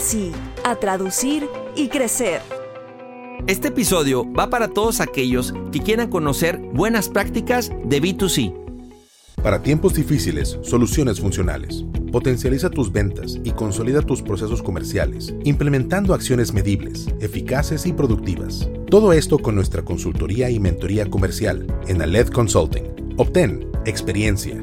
sí, a traducir y crecer. Este episodio va para todos aquellos que quieran conocer buenas prácticas de B2C. Para tiempos difíciles, soluciones funcionales. Potencializa tus ventas y consolida tus procesos comerciales, implementando acciones medibles, eficaces y productivas. Todo esto con nuestra consultoría y mentoría comercial en Aled Consulting. Obtén experiencia,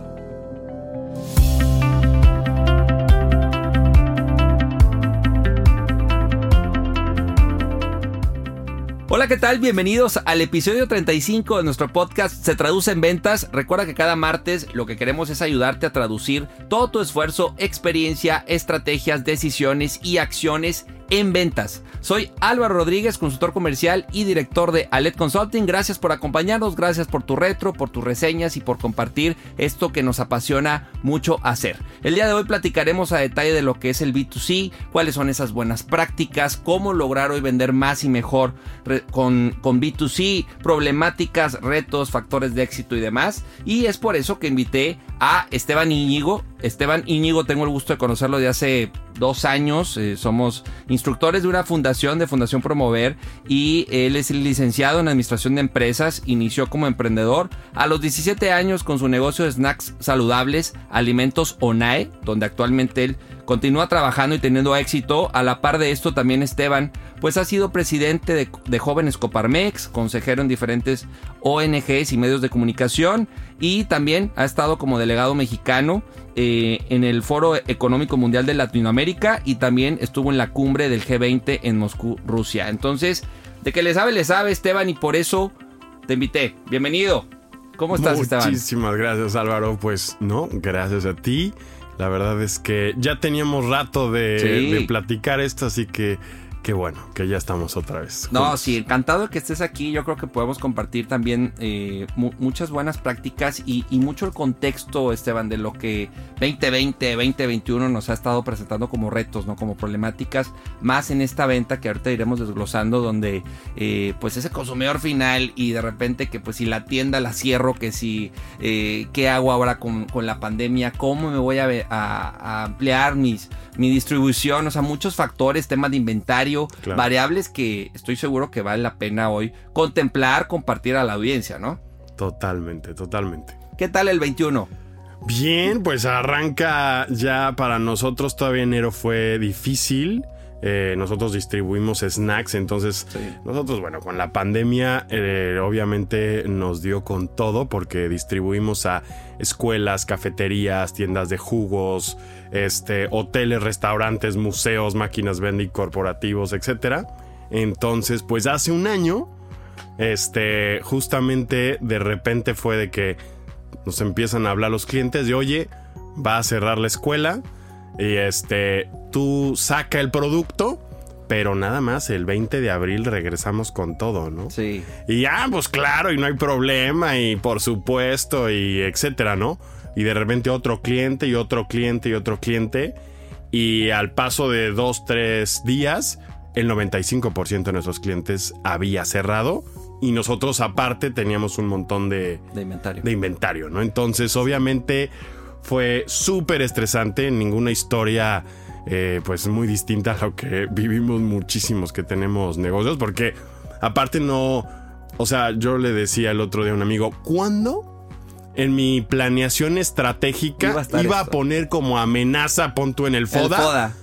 Hola, ¿qué tal? Bienvenidos al episodio 35 de nuestro podcast Se Traduce en Ventas. Recuerda que cada martes lo que queremos es ayudarte a traducir todo tu esfuerzo, experiencia, estrategias, decisiones y acciones en ventas. Soy Álvaro Rodríguez, consultor comercial y director de Alet Consulting. Gracias por acompañarnos, gracias por tu retro, por tus reseñas y por compartir esto que nos apasiona mucho hacer. El día de hoy platicaremos a detalle de lo que es el B2C, cuáles son esas buenas prácticas, cómo lograr hoy vender más y mejor con, con B2C, problemáticas, retos, factores de éxito y demás. Y es por eso que invité a Esteban Íñigo. Esteban Íñigo, tengo el gusto de conocerlo de hace dos años. Eh, somos instructores de una fundación, de Fundación Promover, y él es licenciado en Administración de Empresas. Inició como emprendedor a los 17 años con su negocio de snacks saludables, Alimentos ONAE, donde actualmente él continúa trabajando y teniendo éxito. A la par de esto, también Esteban, pues ha sido presidente de, Jóvenes Coparmex, consejero en diferentes ONGs y medios de comunicación, y también ha estado como delegado mexicano eh, en el Foro Económico Mundial de Latinoamérica y también estuvo en la cumbre del G20 en Moscú, Rusia. Entonces, de que le sabe, le sabe Esteban y por eso te invité. Bienvenido. ¿Cómo estás, Esteban? Muchísimas gracias, Álvaro. Pues no, gracias a ti. La verdad es que ya teníamos rato de, de platicar esto, así que Qué bueno, que ya estamos otra vez. No, sí, encantado de que estés aquí. Yo creo que podemos compartir también eh, muchas buenas prácticas y, mucho el contexto, Esteban, de lo que 2020, 2021 nos ha estado presentando como retos, ¿no? Como problemáticas, más en esta venta que ahorita iremos desglosando, donde eh, pues ese consumidor final y de repente que pues si la tienda la cierro, que si, eh, ¿qué hago ahora con, la pandemia? ¿Cómo me voy a, a ampliar mis mi distribución, o sea, muchos factores, temas de inventario, variables que estoy seguro que vale la pena hoy contemplar, compartir a la audiencia, ¿no? Totalmente, totalmente. ¿Qué tal el 21? Bien, pues arranca ya para nosotros, todavía enero fue difícil. Eh, nosotros distribuimos snacks, entonces nosotros, bueno, con la pandemia eh, obviamente nos dio con todo porque distribuimos a escuelas, cafeterías, tiendas de jugos, este, hoteles, restaurantes, museos, máquinas vending corporativos, etc. Entonces, pues hace un año, este, justamente de repente fue de que nos empiezan a hablar los clientes de, oye, va a cerrar la escuela y este, tú saca el producto, pero nada más el 20 de abril regresamos con todo, ¿no? Sí. Y ya, pues claro, y no hay problema, y por supuesto, y etcétera, ¿no? Y de repente otro cliente, y otro cliente, y otro cliente. Y al paso de dos, tres días, el 95% de nuestros clientes había cerrado. Y nosotros, aparte, teníamos un montón de, de inventario. De inventario, ¿no? Entonces, obviamente fue súper estresante, ninguna historia eh, pues muy distinta a lo que vivimos muchísimos que tenemos negocios, porque aparte no, o sea, yo le decía el otro día a un amigo, ¿cuándo en mi planeación estratégica Iba a iba poner como amenaza, pon tú en el El FODA,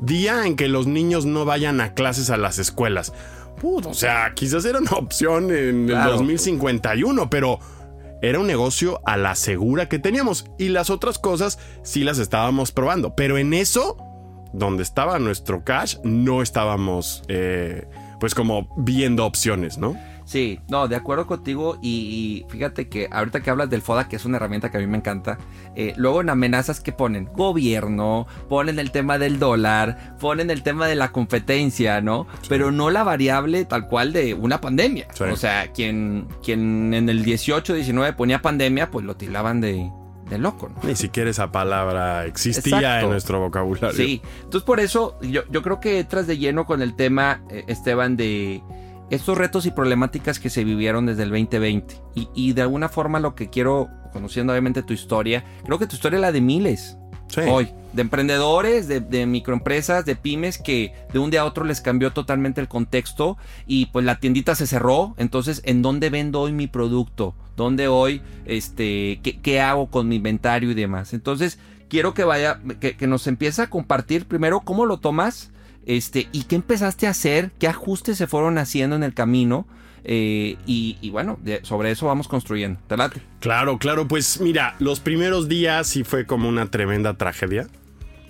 día en que los niños no vayan a clases a las escuelas. O sea, quizás era una opción en Claro. el 2051, pero era un negocio a la segura que teníamos y las otras cosas sí las estábamos probando. Pero en eso, donde estaba nuestro cash, no estábamos eh, pues como viendo opciones, ¿no? Sí, no, de acuerdo contigo y, y fíjate que ahorita que hablas del FODA, que es una herramienta que a mí me encanta, eh, luego en amenazas que ponen gobierno, ponen el tema del dólar, ponen el tema de la competencia, ¿no? Pero no la variable tal cual de una pandemia. Sí. O sea, quien, quien en el 18, 19 ponía pandemia, pues lo tildaban de, de loco, ¿no? Ni siquiera esa palabra existía Exacto. en nuestro vocabulario. Sí, entonces por eso yo, yo creo que entras de lleno con el tema, eh, Esteban, de estos retos y problemáticas que se vivieron desde el 2020. Y, y de alguna forma lo que quiero, conociendo obviamente tu historia, creo que tu historia es la de miles Sí. hoy, de emprendedores, de, de microempresas, de pymes que de un día a otro les cambió totalmente el contexto y pues la tiendita se cerró. Entonces, ¿en dónde vendo hoy mi producto? ¿Dónde hoy, este, qué, qué hago con mi inventario y demás? Entonces, quiero que vaya, que, que nos empiece a compartir primero cómo lo tomas, este, y qué empezaste a hacer, qué ajustes se fueron haciendo en el camino. eh, y, bueno, sobre eso vamos construyendo. ¿Te? Claro, claro, pues mira, los primeros días sí fue como una tremenda tragedia,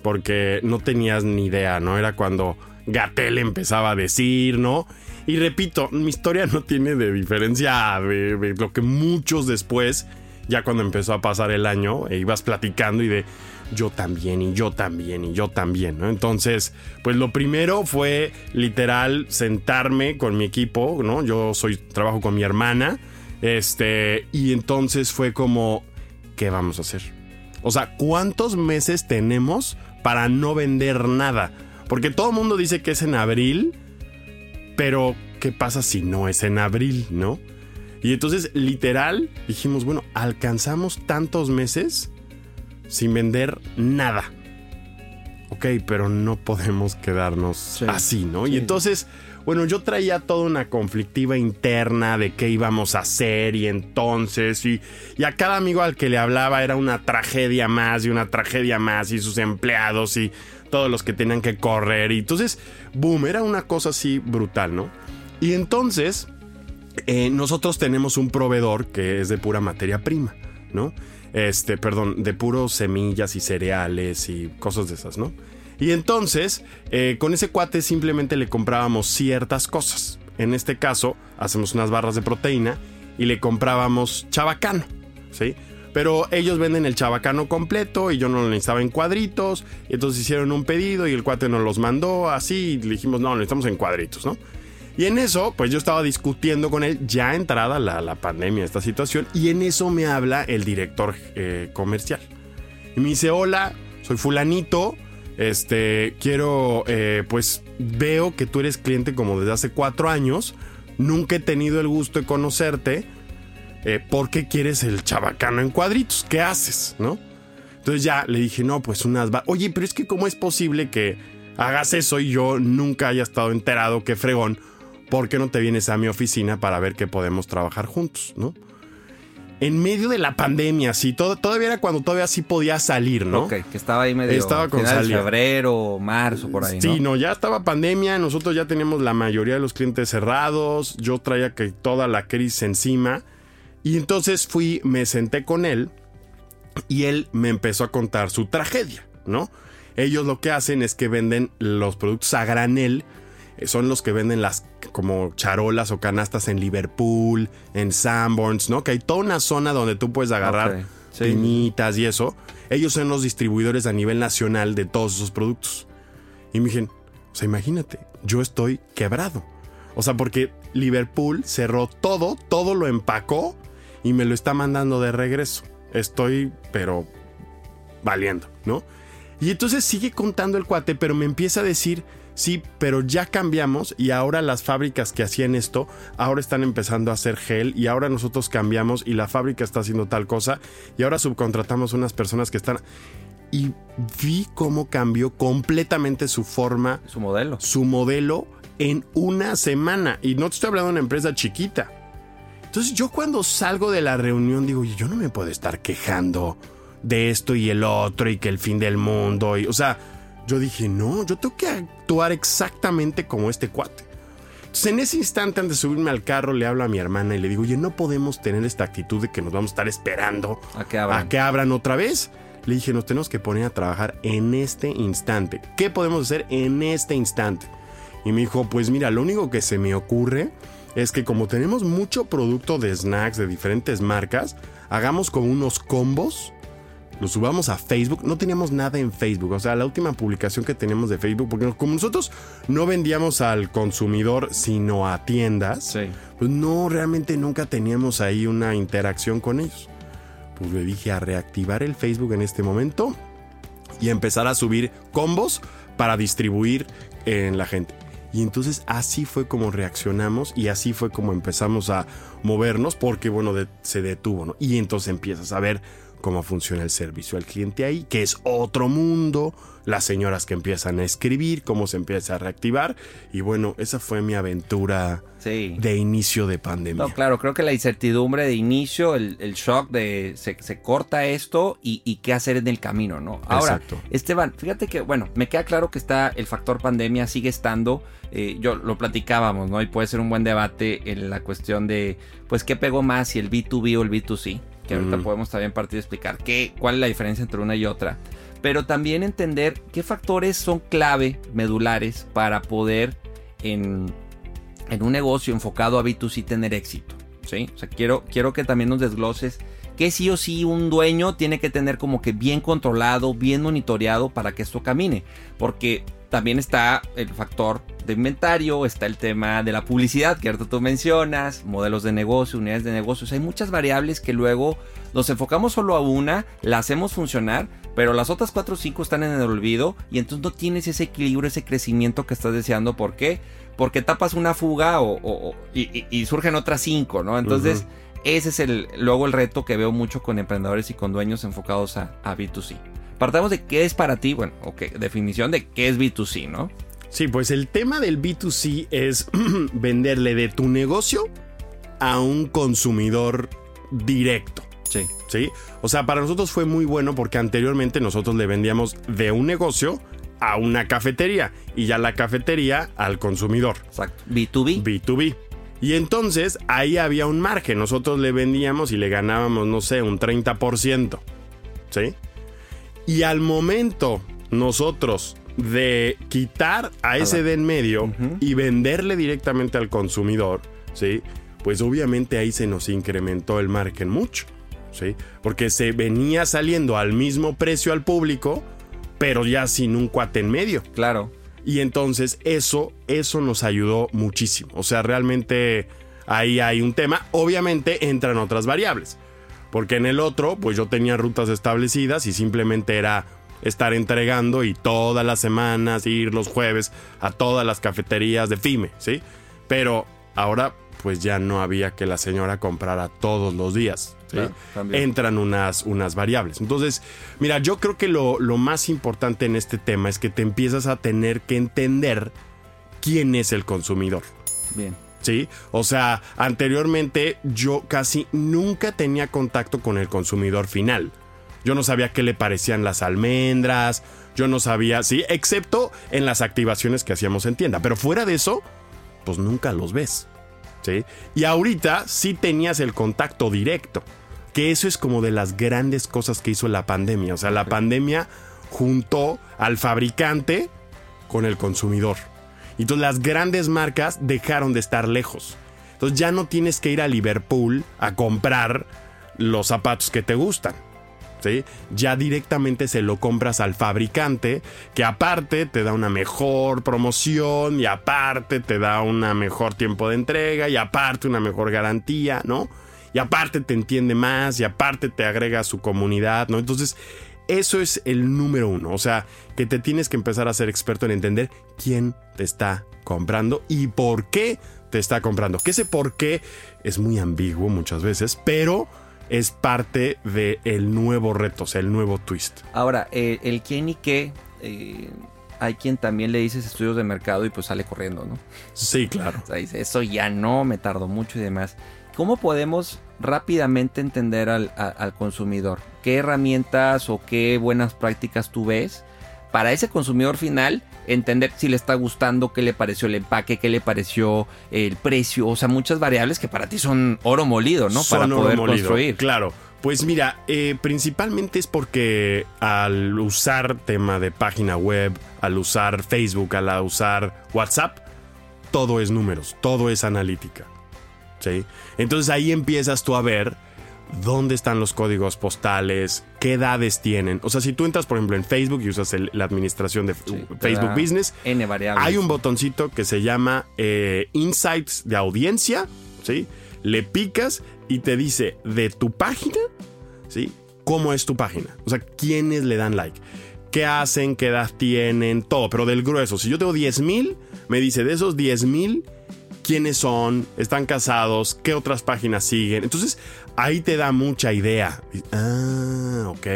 porque no tenías ni idea, ¿no? Era cuando Gatel empezaba a decir, ¿no? Y repito, mi historia no tiene de diferencia de, de lo que muchos después, ya cuando empezó a pasar el año, e ibas platicando y de yo también, y yo también, y yo también, ¿no? Entonces, pues lo primero fue literal sentarme con mi equipo, ¿no? Yo soy, trabajo con mi hermana, este, y entonces fue como, ¿qué vamos a hacer? O sea, ¿cuántos meses tenemos para no vender nada? Porque todo el mundo dice que es en abril, pero ¿qué pasa si no es en abril, no? Y entonces, literal, dijimos, bueno, alcanzamos tantos meses sin vender nada. Ok, pero no podemos quedarnos Sí. así, ¿no? Sí. Y entonces, bueno, yo traía toda una conflictiva interna de qué íbamos a hacer y entonces, y, y a cada amigo al que le hablaba era una tragedia más y una tragedia más y sus empleados y todos los que tenían que correr. Y entonces, boom, era una cosa así brutal, ¿no? Y entonces, eh, nosotros tenemos un proveedor que es de pura materia prima, ¿no? Este, perdón, de puros semillas y cereales y cosas de esas, ¿no? Y entonces, eh, con ese cuate simplemente le comprábamos ciertas cosas. En este caso, hacemos unas barras de proteína y le comprábamos chabacano, ¿sí? Pero ellos venden el chabacano completo y yo no lo necesitaba en cuadritos. Entonces hicieron un pedido y el cuate nos los mandó así. Y le dijimos, no, lo necesitamos en cuadritos, ¿no? Y en eso, pues yo estaba discutiendo con él, ya entrada la, la pandemia, esta situación, y en eso me habla el director eh, comercial. Y me dice, hola, soy fulanito, este, quiero, eh, pues veo que tú eres cliente como desde hace cuatro años, nunca he tenido el gusto de conocerte, eh, ¿por qué quieres el chabacano en cuadritos? ¿Qué haces? ¿No? Entonces ya le dije, no, pues unas... Oye, pero es que ¿cómo es posible que hagas eso y yo nunca haya estado enterado, qué fregón? ¿Por qué no te vienes a mi oficina para ver que podemos trabajar juntos, no? En medio de la pandemia, sí, todo, todavía era cuando todavía sí podía salir, ¿no? Ok, que estaba ahí medio. Estaba con febrero, marzo, por ahí. Sí, ¿no? no, ya estaba pandemia, nosotros ya teníamos la mayoría de los clientes cerrados, yo traía que toda la crisis encima y entonces fui, me senté con él y él me empezó a contar su tragedia, ¿no? Ellos lo que hacen es que venden los productos a granel, son los que venden las como charolas o canastas en Liverpool, en Sanborns, ¿no? Que hay toda una zona donde tú puedes agarrar Ok, sí. piñitas y eso. Ellos son los distribuidores a nivel nacional de todos esos productos. Y me dijeron, o sea, imagínate, yo estoy quebrado. O sea, porque Liverpool cerró todo, todo lo empacó y me lo está mandando de regreso. Estoy, pero valiendo, ¿no? Y entonces sigue contando el cuate, pero me empieza a decir, sí, pero ya cambiamos y ahora las fábricas que hacían esto, ahora están empezando a hacer gel y ahora nosotros cambiamos y la fábrica está haciendo tal cosa y ahora subcontratamos unas personas que están... Y vi cómo cambió completamente su forma, Su modelo. su modelo en una semana. Y no te estoy hablando de una empresa chiquita. Entonces yo cuando salgo de la reunión digo, yo no me puedo estar quejando de esto y el otro y que el fin del mundo. Y, o sea, yo dije, no, yo tengo que actuar exactamente como este cuate. Entonces en ese instante antes de subirme al carro le hablo a mi hermana y le digo, oye, no podemos tener esta actitud de que nos vamos a estar esperando a que abran, a que abran otra vez. Le dije, nos tenemos que poner a trabajar en este instante. ¿Qué podemos hacer en este instante? Y me dijo, pues mira, lo único que se me ocurre es que como tenemos mucho producto de snacks de diferentes marcas, hagamos como unos combos, los subamos a Facebook. No teníamos nada en Facebook, o sea, la última publicación que teníamos de Facebook, porque como nosotros no vendíamos al consumidor, sino a tiendas, pues no, realmente nunca teníamos ahí una interacción con ellos. Pues le dije a reactivar el Facebook en este momento y empezar a subir combos para distribuir en la gente. Y entonces así fue como reaccionamos y así fue como empezamos a movernos porque, bueno, se detuvo, ¿no? Y entonces empiezas a ver cómo funciona el servicio al cliente ahí, que es otro mundo, las señoras que empiezan a escribir, cómo se empieza a reactivar. Y bueno, esa fue mi aventura de inicio de pandemia. No, claro, creo que la incertidumbre de inicio, el, shock de se, corta esto y, qué hacer en el camino, ¿no? Ahora, Esteban, fíjate que, bueno, me queda claro que está el factor pandemia, sigue estando. Eh, yo lo platicábamos, ¿no? Y puede ser un buen debate en la cuestión de, pues, ¿qué pegó más, si el B2B o el B2C? Que ahorita podemos también partir de explicar qué, cuál es la diferencia entre una y otra pero también entender qué factores son clave, medulares, para poder en, un negocio enfocado a B2C tener éxito. ¿sí? O sea, quiero, quiero que también nos desgloses que sí o sí un dueño tiene que tener como que bien controlado, bien monitoreado para que esto camine. Porque también está el factor de inventario, está el tema de la publicidad que ahorita tú mencionas, modelos de negocio, unidades de negocios. Hay muchas variables que luego nos enfocamos solo a una, la hacemos funcionar, pero las otras 4 o 5 están en el olvido y entonces no tienes ese equilibrio, ese crecimiento que estás deseando. ¿Por qué? Porque tapas una fuga o, y, surgen otras 5, ¿no? Entonces, ese es el, luego el reto que veo mucho con emprendedores y con dueños enfocados a, a B2C. Partamos de qué es para ti, bueno, ok, definición de qué es B2C, ¿no? Sí, pues el tema del B2C es venderle de tu negocio a un consumidor directo. Sí. Sí. O sea, para nosotros fue muy bueno porque anteriormente nosotros le vendíamos de un negocio a una cafetería y ya la cafetería al consumidor. Exacto. B2B. B2B. Y entonces ahí había un margen. Nosotros le vendíamos y le ganábamos, no sé, un 30%. ¿Sí? Y al momento nosotros de quitar a ese de en medio y venderle directamente al consumidor, ¿sí? Pues obviamente ahí se nos incrementó el margen mucho, ¿sí? Porque se venía saliendo al mismo precio al público, pero ya sin un cuate en medio. Claro. Y entonces eso, eso nos ayudó muchísimo. O sea, realmente ahí hay un tema. Obviamente entran otras variables. Porque en el otro, pues yo tenía rutas establecidas y simplemente era estar entregando y todas las semanas ir los jueves a todas las cafeterías de FIME, ¿sí? Pero ahora pues ya no había que la señora comprara todos los días. ¿sí? Entran unas, unas variables. Entonces, mira, yo creo que lo, lo más importante en este tema es que te empiezas a tener que entender quién es el consumidor. Bien. ¿Sí? O sea, anteriormente yo casi nunca tenía contacto con el consumidor final. Yo no sabía qué le parecían las almendras, yo no sabía, sí, excepto en las activaciones que hacíamos en tienda. Pero fuera de eso, pues nunca los ves, ¿sí? Y ahorita sí tenías el contacto directo, que eso es como de las grandes cosas que hizo la pandemia. O sea, la pandemia juntó al fabricante con el consumidor. Y entonces las grandes marcas dejaron de estar lejos. Entonces ya no tienes que ir a Liverpool a comprar los zapatos que te gustan. ¿Sí? Ya directamente se lo compras al fabricante, que aparte te da una mejor promoción y aparte te da un mejor tiempo de entrega y aparte una mejor garantía, ¿no? Y aparte te entiende más y aparte te agrega a su comunidad, ¿no? Entonces, eso es el número uno. O sea, que te tienes que empezar a ser experto en entender quién te está comprando y por qué te está comprando. Que ese por qué es muy ambiguo muchas veces, pero es parte del nuevo reto, o sea, el nuevo twist. Ahora, eh, el quién y qué, eh, hay quien también le dices estudios de mercado y pues sale corriendo, ¿no? Sí, claro. O sea, dice, eso ya no, me tardó mucho y demás. ¿cómo podemos rápidamente entender al, al consumidor? ¿Qué herramientas o qué buenas prácticas tú ves para ese consumidor final entender si le está gustando, qué le pareció el empaque, qué le pareció el precio, o sea, muchas variables que para ti son oro molido, ¿no? Son para oro poder molido, construir. Claro. Pues mira, eh, principalmente es porque al usar tema de página web, al usar Facebook, al usar WhatsApp, todo es números, todo es analítica. ¿Sí? Entonces ahí empiezas tú a ver dónde están los códigos postales, qué edades tienen. O sea, si tú entras, por ejemplo, en Facebook y usas el- la administración de Sí, te Facebook Business, N variables. hay un botoncito que se llama eh, Insights de audiencia, ¿sí? Le picas y te dice de tu página, ¿sí? ¿Cómo es tu página? O sea, ¿quiénes le dan like? ¿Qué hacen? ¿Qué edad tienen? Todo, pero del grueso. Si yo tengo 10 mil, me dice de esos 10 mil, quiénes son, están casados, qué otras páginas siguen. Entonces, ahí te da mucha idea. Ah, ok.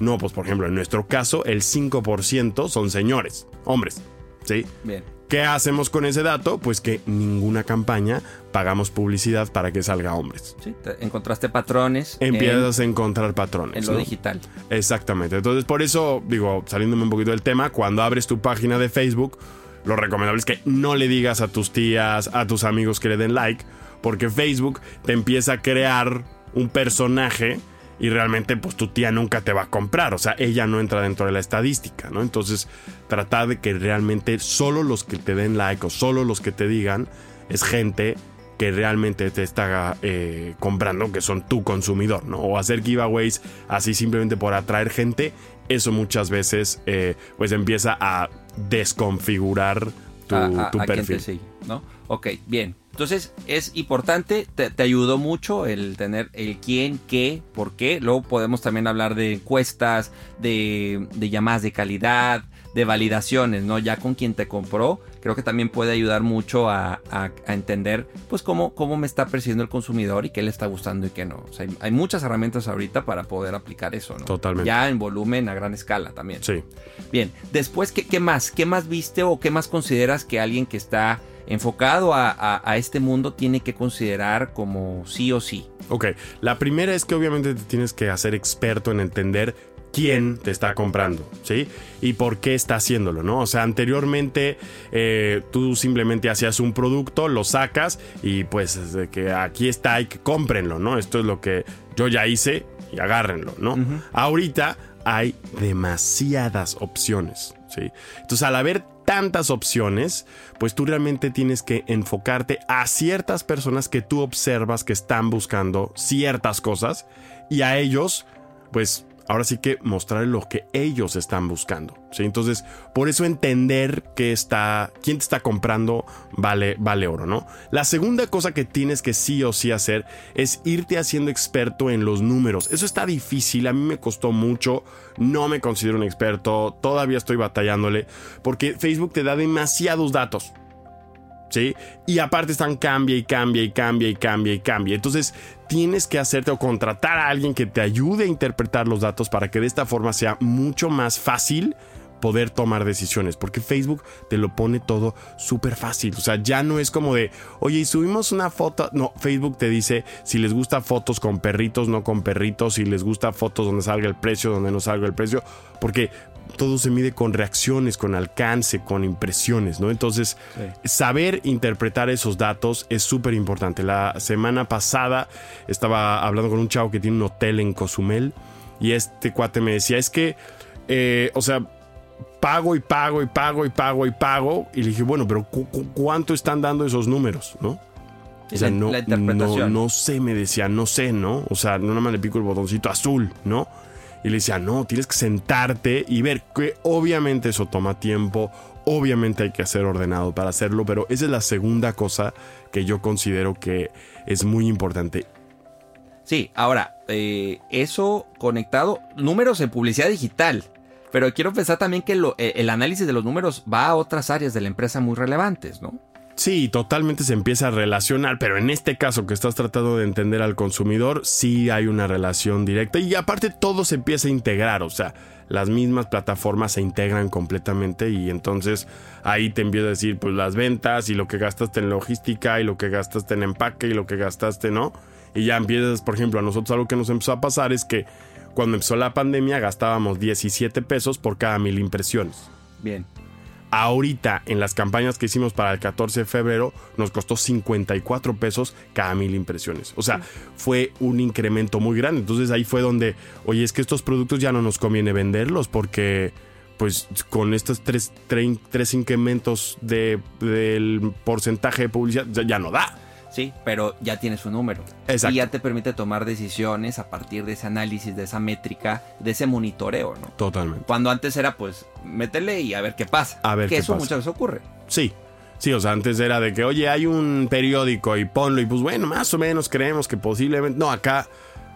No, pues por ejemplo, en nuestro caso, el 5% son señores, hombres. ¿Sí? Bien. ¿Qué hacemos con ese dato? Pues que ninguna campaña pagamos publicidad para que salga hombres. Sí, te- encontraste patrones en- Empiezas a encontrar patrones. en, lo ¿no? digital. Exactamente. Entonces, por eso, digo, saliéndome un poquito del tema, cuando abres tu página de Facebook, lo recomendable es que no le digas a tus tías, a tus amigos que le den like, porque Facebook te empieza a crear un personaje y realmente pues tu tía nunca te va a comprar, o sea, ella no entra dentro de la estadística, ¿no? Entonces, trata de que realmente solo los que te den like o solo los que te digan es gente que realmente te está eh, comprando, que son tu consumidor, ¿no? O hacer giveaways así simplemente por atraer gente, eso muchas veces eh, pues empieza a desconfigurar tu, a, a- tu a quién perfil. sigue, ¿no? Ok, bien. Entonces es importante, te, te ayudó mucho el tener el quién, qué, por qué. Luego podemos también hablar de encuestas, de, de llamadas de calidad, de validaciones, ¿no? Ya con quien te compró, creo que también puede ayudar mucho a, a- a entender, pues, cómo, cómo me está percibiendo el consumidor y qué le está gustando y qué no. O sea, hay, hay muchas herramientas ahorita para poder aplicar eso, ¿no? Totalmente. Ya en volumen, a gran escala también. Sí. Bien, después, ¿qué, qué más? ¿Qué más viste o qué más consideras que alguien que está enfocado a, a- a este mundo tiene que considerar como sí o sí? Ok, la primera es que obviamente te tienes que hacer experto en entender quién te está comprando, ¿sí? Y por qué está haciéndolo, ¿no? O sea, anteriormente eh, tú simplemente hacías un producto, lo sacas y pues que aquí está y que cómprenlo, ¿no? Esto es lo que yo ya hice y agárrenlo, ¿no? Ahorita hay demasiadas opciones, ¿sí? Entonces, al haber tantas opciones, pues tú realmente tienes que enfocarte a ciertas personas que tú observas que están buscando ciertas cosas y a ellos, pues ahora sí que mostrar lo que ellos están buscando. ¿sí? Entonces, por eso entender qué está, quién te está comprando vale, vale oro, ¿no? La segunda cosa que tienes que sí o sí hacer es irte haciendo experto en los números. Eso está difícil, a mí me costó mucho, no me considero un experto, todavía estoy batallándole, porque Facebook te da demasiados datos. Y aparte están cambia y cambia y cambia y cambia y cambia. Entonces tienes que hacerte o contratar a alguien que te ayude a interpretar los datos para que de esta forma sea mucho más fácil poder tomar decisiones, porque Facebook te lo pone todo súper fácil, o sea, ya no es como de, oye, y subimos una foto, no, Facebook te dice si les gusta fotos con perritos, no con perritos, si les gusta fotos donde salga el precio, donde no salga el precio, porque todo se mide con reacciones, con alcance, con impresiones, ¿no? Entonces, saber interpretar esos datos es súper importante. La semana pasada estaba hablando con un chavo que tiene un hotel en Cozumel y este cuate me decía, es que, eh, o sea, pago y pago y pago y pago y pago. Y le dije, bueno, pero cu- cu- ¿cuánto están dando esos números, no? O sea, no, no, no sé, me decía, no sé, ¿no? O sea, no nada más le pico el botoncito azul, ¿no? Y le decía, no, tienes que sentarte y ver que obviamente eso toma tiempo, obviamente hay que ser ordenado para hacerlo, pero esa es la segunda cosa que yo considero que es muy importante. Sí, ahora, eh, eso conectado, números en publicidad digital. Pero quiero pensar también que eh, el análisis de los números va a otras áreas de la empresa muy relevantes, ¿no? Sí, totalmente se empieza a relacionar, pero en este caso que estás tratando de entender al consumidor, sí hay una relación directa y aparte todo se empieza a integrar, o sea, las mismas plataformas se integran completamente y entonces ahí te empieza a decir pues las ventas y lo que gastaste en logística y lo que gastaste en empaque y lo que gastaste, ¿no? Y ya empiezas, por ejemplo, a nosotros algo que nos empezó a pasar es que cuando empezó la pandemia gastábamos 17 pesos por cada mil impresiones. Bien. Ahorita, en las campañas que hicimos para el 14 de febrero, nos costó 54 pesos cada mil impresiones. O sea, fue un incremento muy grande. Entonces ahí fue donde, oye, es que estos productos ya no nos conviene venderlos porque, pues, con estos tres, tres incrementos de, del porcentaje de publicidad, ya no da. Sí, pero ya tienes un número. Exacto. Y ya te permite tomar decisiones a partir de ese análisis, de esa métrica, de ese monitoreo, ¿no? Totalmente. Cuando antes era, pues, métele y a ver qué pasa. A ver que qué eso pasa. muchas veces ocurre. Sí. Sí, o sea, antes era de que, oye, hay un periódico y ponlo y pues bueno, más o menos creemos que posiblemente... No, acá,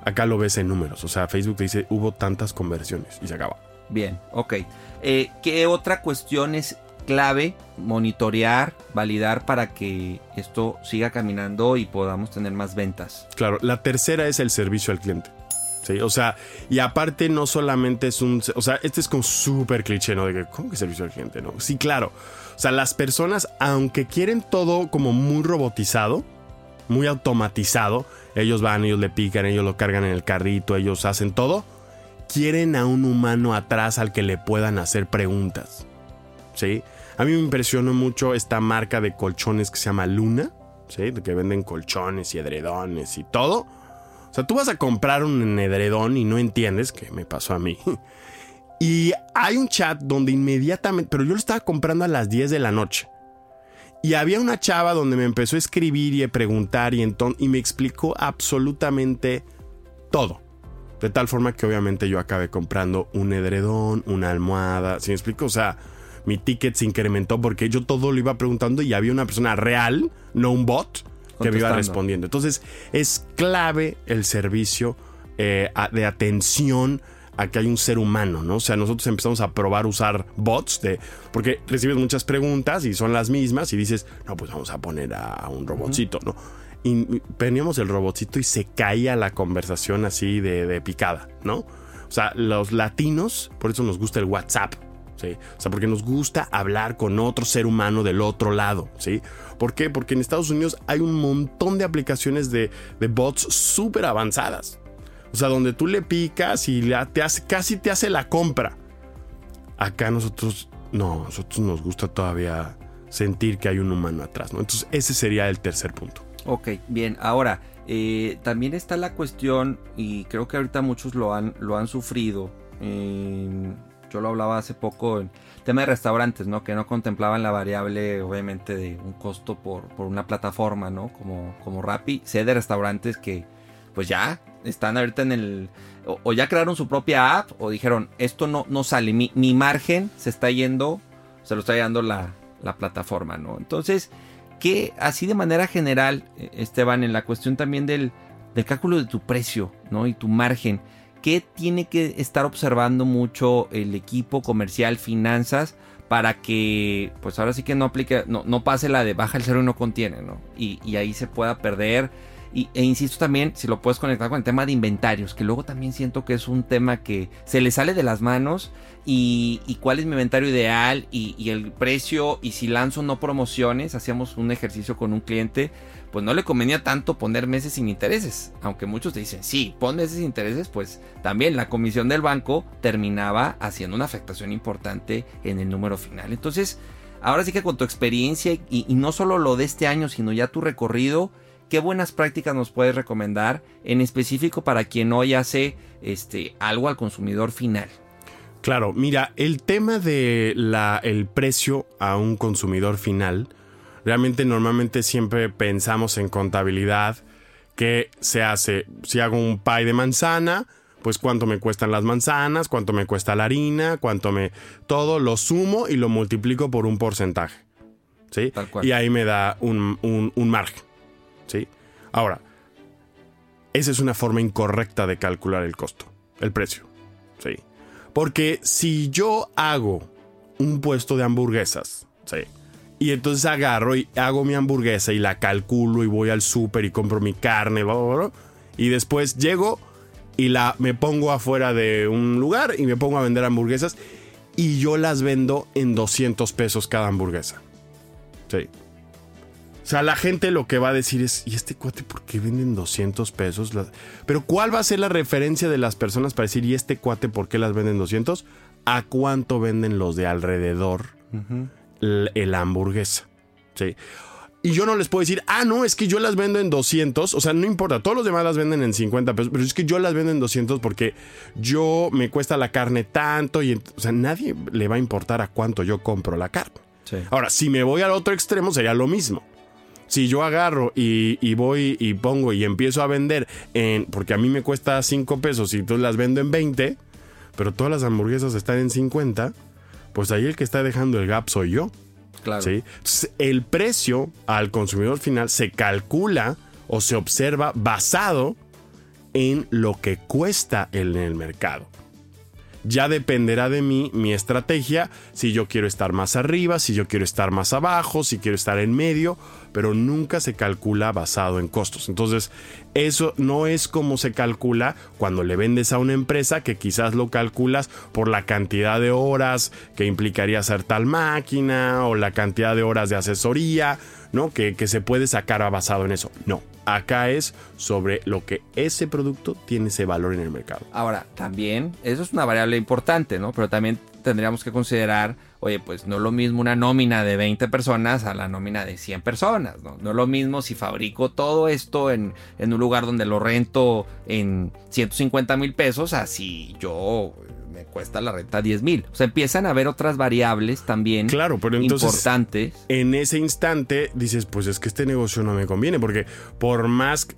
acá lo ves en números. O sea, Facebook te dice, hubo tantas conversiones y se acaba. Bien, ok. Eh, ¿Qué otra cuestión es clave monitorear, validar para que esto siga caminando y podamos tener más ventas? Claro, la tercera es el servicio al cliente. Sí, o sea, y aparte no solamente es un, o sea, este es como súper cliché, ¿no? De que, ¿cómo que servicio al cliente, no? Sí, claro. O sea, las personas, aunque quieren todo como muy robotizado, muy automatizado, ellos van, ellos le pican, ellos lo cargan en el carrito, ellos hacen todo, quieren a un humano atrás al que le puedan hacer preguntas. A mí me impresionó mucho esta marca de colchones que se llama Luna, ¿sí? Que venden colchones y edredones y todo. O sea, tú vas a comprar un edredón y no entiendes, que me pasó a mí. Y hay un chat donde inmediatamente, pero yo lo estaba comprando a las 10 de la noche. Y había una chava donde me empezó a escribir y a preguntar y, y me explicó absolutamente todo. De tal forma que obviamente yo acabé comprando un edredón, una almohada. ¿Sí me explico? O sea, mi ticket se incrementó porque yo todo lo iba preguntando y había una persona real, no un bot, que me iba respondiendo. Entonces, es clave el servicio eh, de atención a que hay un ser humano, ¿no? O sea, nosotros empezamos a probar usar bots de. Porque recibes muchas preguntas y son las mismas y dices, no, pues vamos a poner a, a un robotcito, ¿no? Y poníamos el robotcito y se caía la conversación así de, de picada, ¿no? O sea, los latinos, por eso nos gusta el WhatsApp, O sea, porque nos gusta hablar con otro ser humano del otro lado, ¿sí? ¿Por qué? Porque en Estados Unidos hay un montón de aplicaciones de, de bots súper avanzadas. O sea, donde tú le picas y la- te hace, casi te hace la compra. Acá nosotros, no, nosotros nos gusta todavía sentir que hay un humano atrás, ¿no? Entonces, ese sería el tercer punto. Ok, bien. Ahora, eh, también está la cuestión, y creo que ahorita muchos lo han, lo han sufrido. eh, yo lo hablaba hace poco en tema de restaurantes, ¿no? Que no contemplaban la variable, obviamente, de un costo por, por una plataforma, ¿no? Como, como Rappi. Sé de restaurantes que, pues ya están ahorita en el. O, o ya crearon su propia app, o dijeron, esto no, no sale, mi, mi margen se está yendo, se lo está llevando la, la plataforma, ¿no? Entonces que así de manera general, eh, Esteban, en la cuestión también del, del cálculo de tu precio, ¿no? Y tu margen, ¿qué tiene que estar observando mucho el equipo comercial, finanzas, para que, pues ahora sí que no aplique, no, no pase la de baja el cero y no contiene, ¿no? Y, y ahí se pueda perder. Y, e insisto también, si lo puedes conectar con el tema de inventarios, que luego también siento que es un tema que se le sale de las manos y, y cuál es mi inventario ideal y, y el precio y si lanzo no promociones, hacíamos un ejercicio con un cliente, pues no le convenía tanto poner meses sin intereses, aunque muchos te dicen, sí, pon meses sin intereses, pues también la comisión del banco terminaba haciendo una afectación importante en el número final. Entonces, ahora sí que con tu experiencia y, y no solo lo de este año, sino ya tu recorrido, ¿qué buenas prácticas nos puedes recomendar en específico para quien hoy hace este, algo al consumidor final? Claro, mira, el tema de el precio a un consumidor final, realmente normalmente siempre pensamos en contabilidad que se hace, si hago un pie de manzana, pues cuánto me cuestan las manzanas, cuánto me cuesta la harina, cuánto me... Todo lo sumo y lo multiplico por un porcentaje. ¿Sí? Tal cual. Y ahí me da un, un- un margen. ¿Sí? Ahora, esa es una forma incorrecta de calcular el costo, el precio. ¿Sí? Porque si yo hago un puesto de hamburguesas, ¿sí? Y entonces agarro y hago mi hamburguesa y la calculo y voy al súper y compro mi carne, bla, bla, bla, y después llego y la me pongo afuera de un lugar y me pongo a vender hamburguesas y yo las vendo en 200 pesos cada hamburguesa. Sí. O sea, la gente lo que va a decir es, ¿y este cuate por qué venden 200 pesos? Pero ¿cuál va a ser la referencia de las personas para decir, ¿y este cuate por qué las venden 200? ¿A cuánto venden los de alrededor la hamburguesa? Sí. Y yo no les puedo decir, ah, no, es que yo las vendo en 200. O sea, no importa, todos los demás las venden en 50 pesos, pero es que yo las vendo en 200 porque yo me cuesta la carne tanto y, o sea, nadie le va a importar a cuánto yo compro la carne. Ahora, si me voy al otro extremo, sería lo mismo si yo agarro y, voy y pongo y empiezo a vender en. Porque a mí me cuesta 5 pesos y tú las vendo en 20, pero todas las hamburguesas están en 50, pues ahí el que está dejando el gap soy yo. Claro. ¿sí? el precio al consumidor final se calcula o se observa basado en lo que cuesta en el mercado. Ya dependerá de mí mi estrategia, si yo quiero estar más arriba, si yo quiero estar más abajo, si quiero estar en medio, pero nunca se calcula basado en costos. Entonces, eso no es como se calcula cuando le vendes a una empresa que quizás lo calculas por la cantidad de horas que implicaría hacer tal máquina o la cantidad de horas de asesoría, ¿no? Que, que se puede sacar basado en eso. No, Acá es sobre lo que ese producto tiene ese valor en el mercado. Ahora, también, eso es una variable importante, ¿no? Pero también tendríamos que considerar, oye, pues no es lo mismo una nómina de 20 personas a la nómina de 100 personas, ¿no? No es lo mismo si fabrico todo esto en, en un lugar donde lo rento en 150 mil pesos, así yo cuesta la renta 10 mil. O sea, empiezan a haber otras variables también claro, pero entonces, importantes. En ese instante dices, pues es que este negocio no me conviene, porque por más,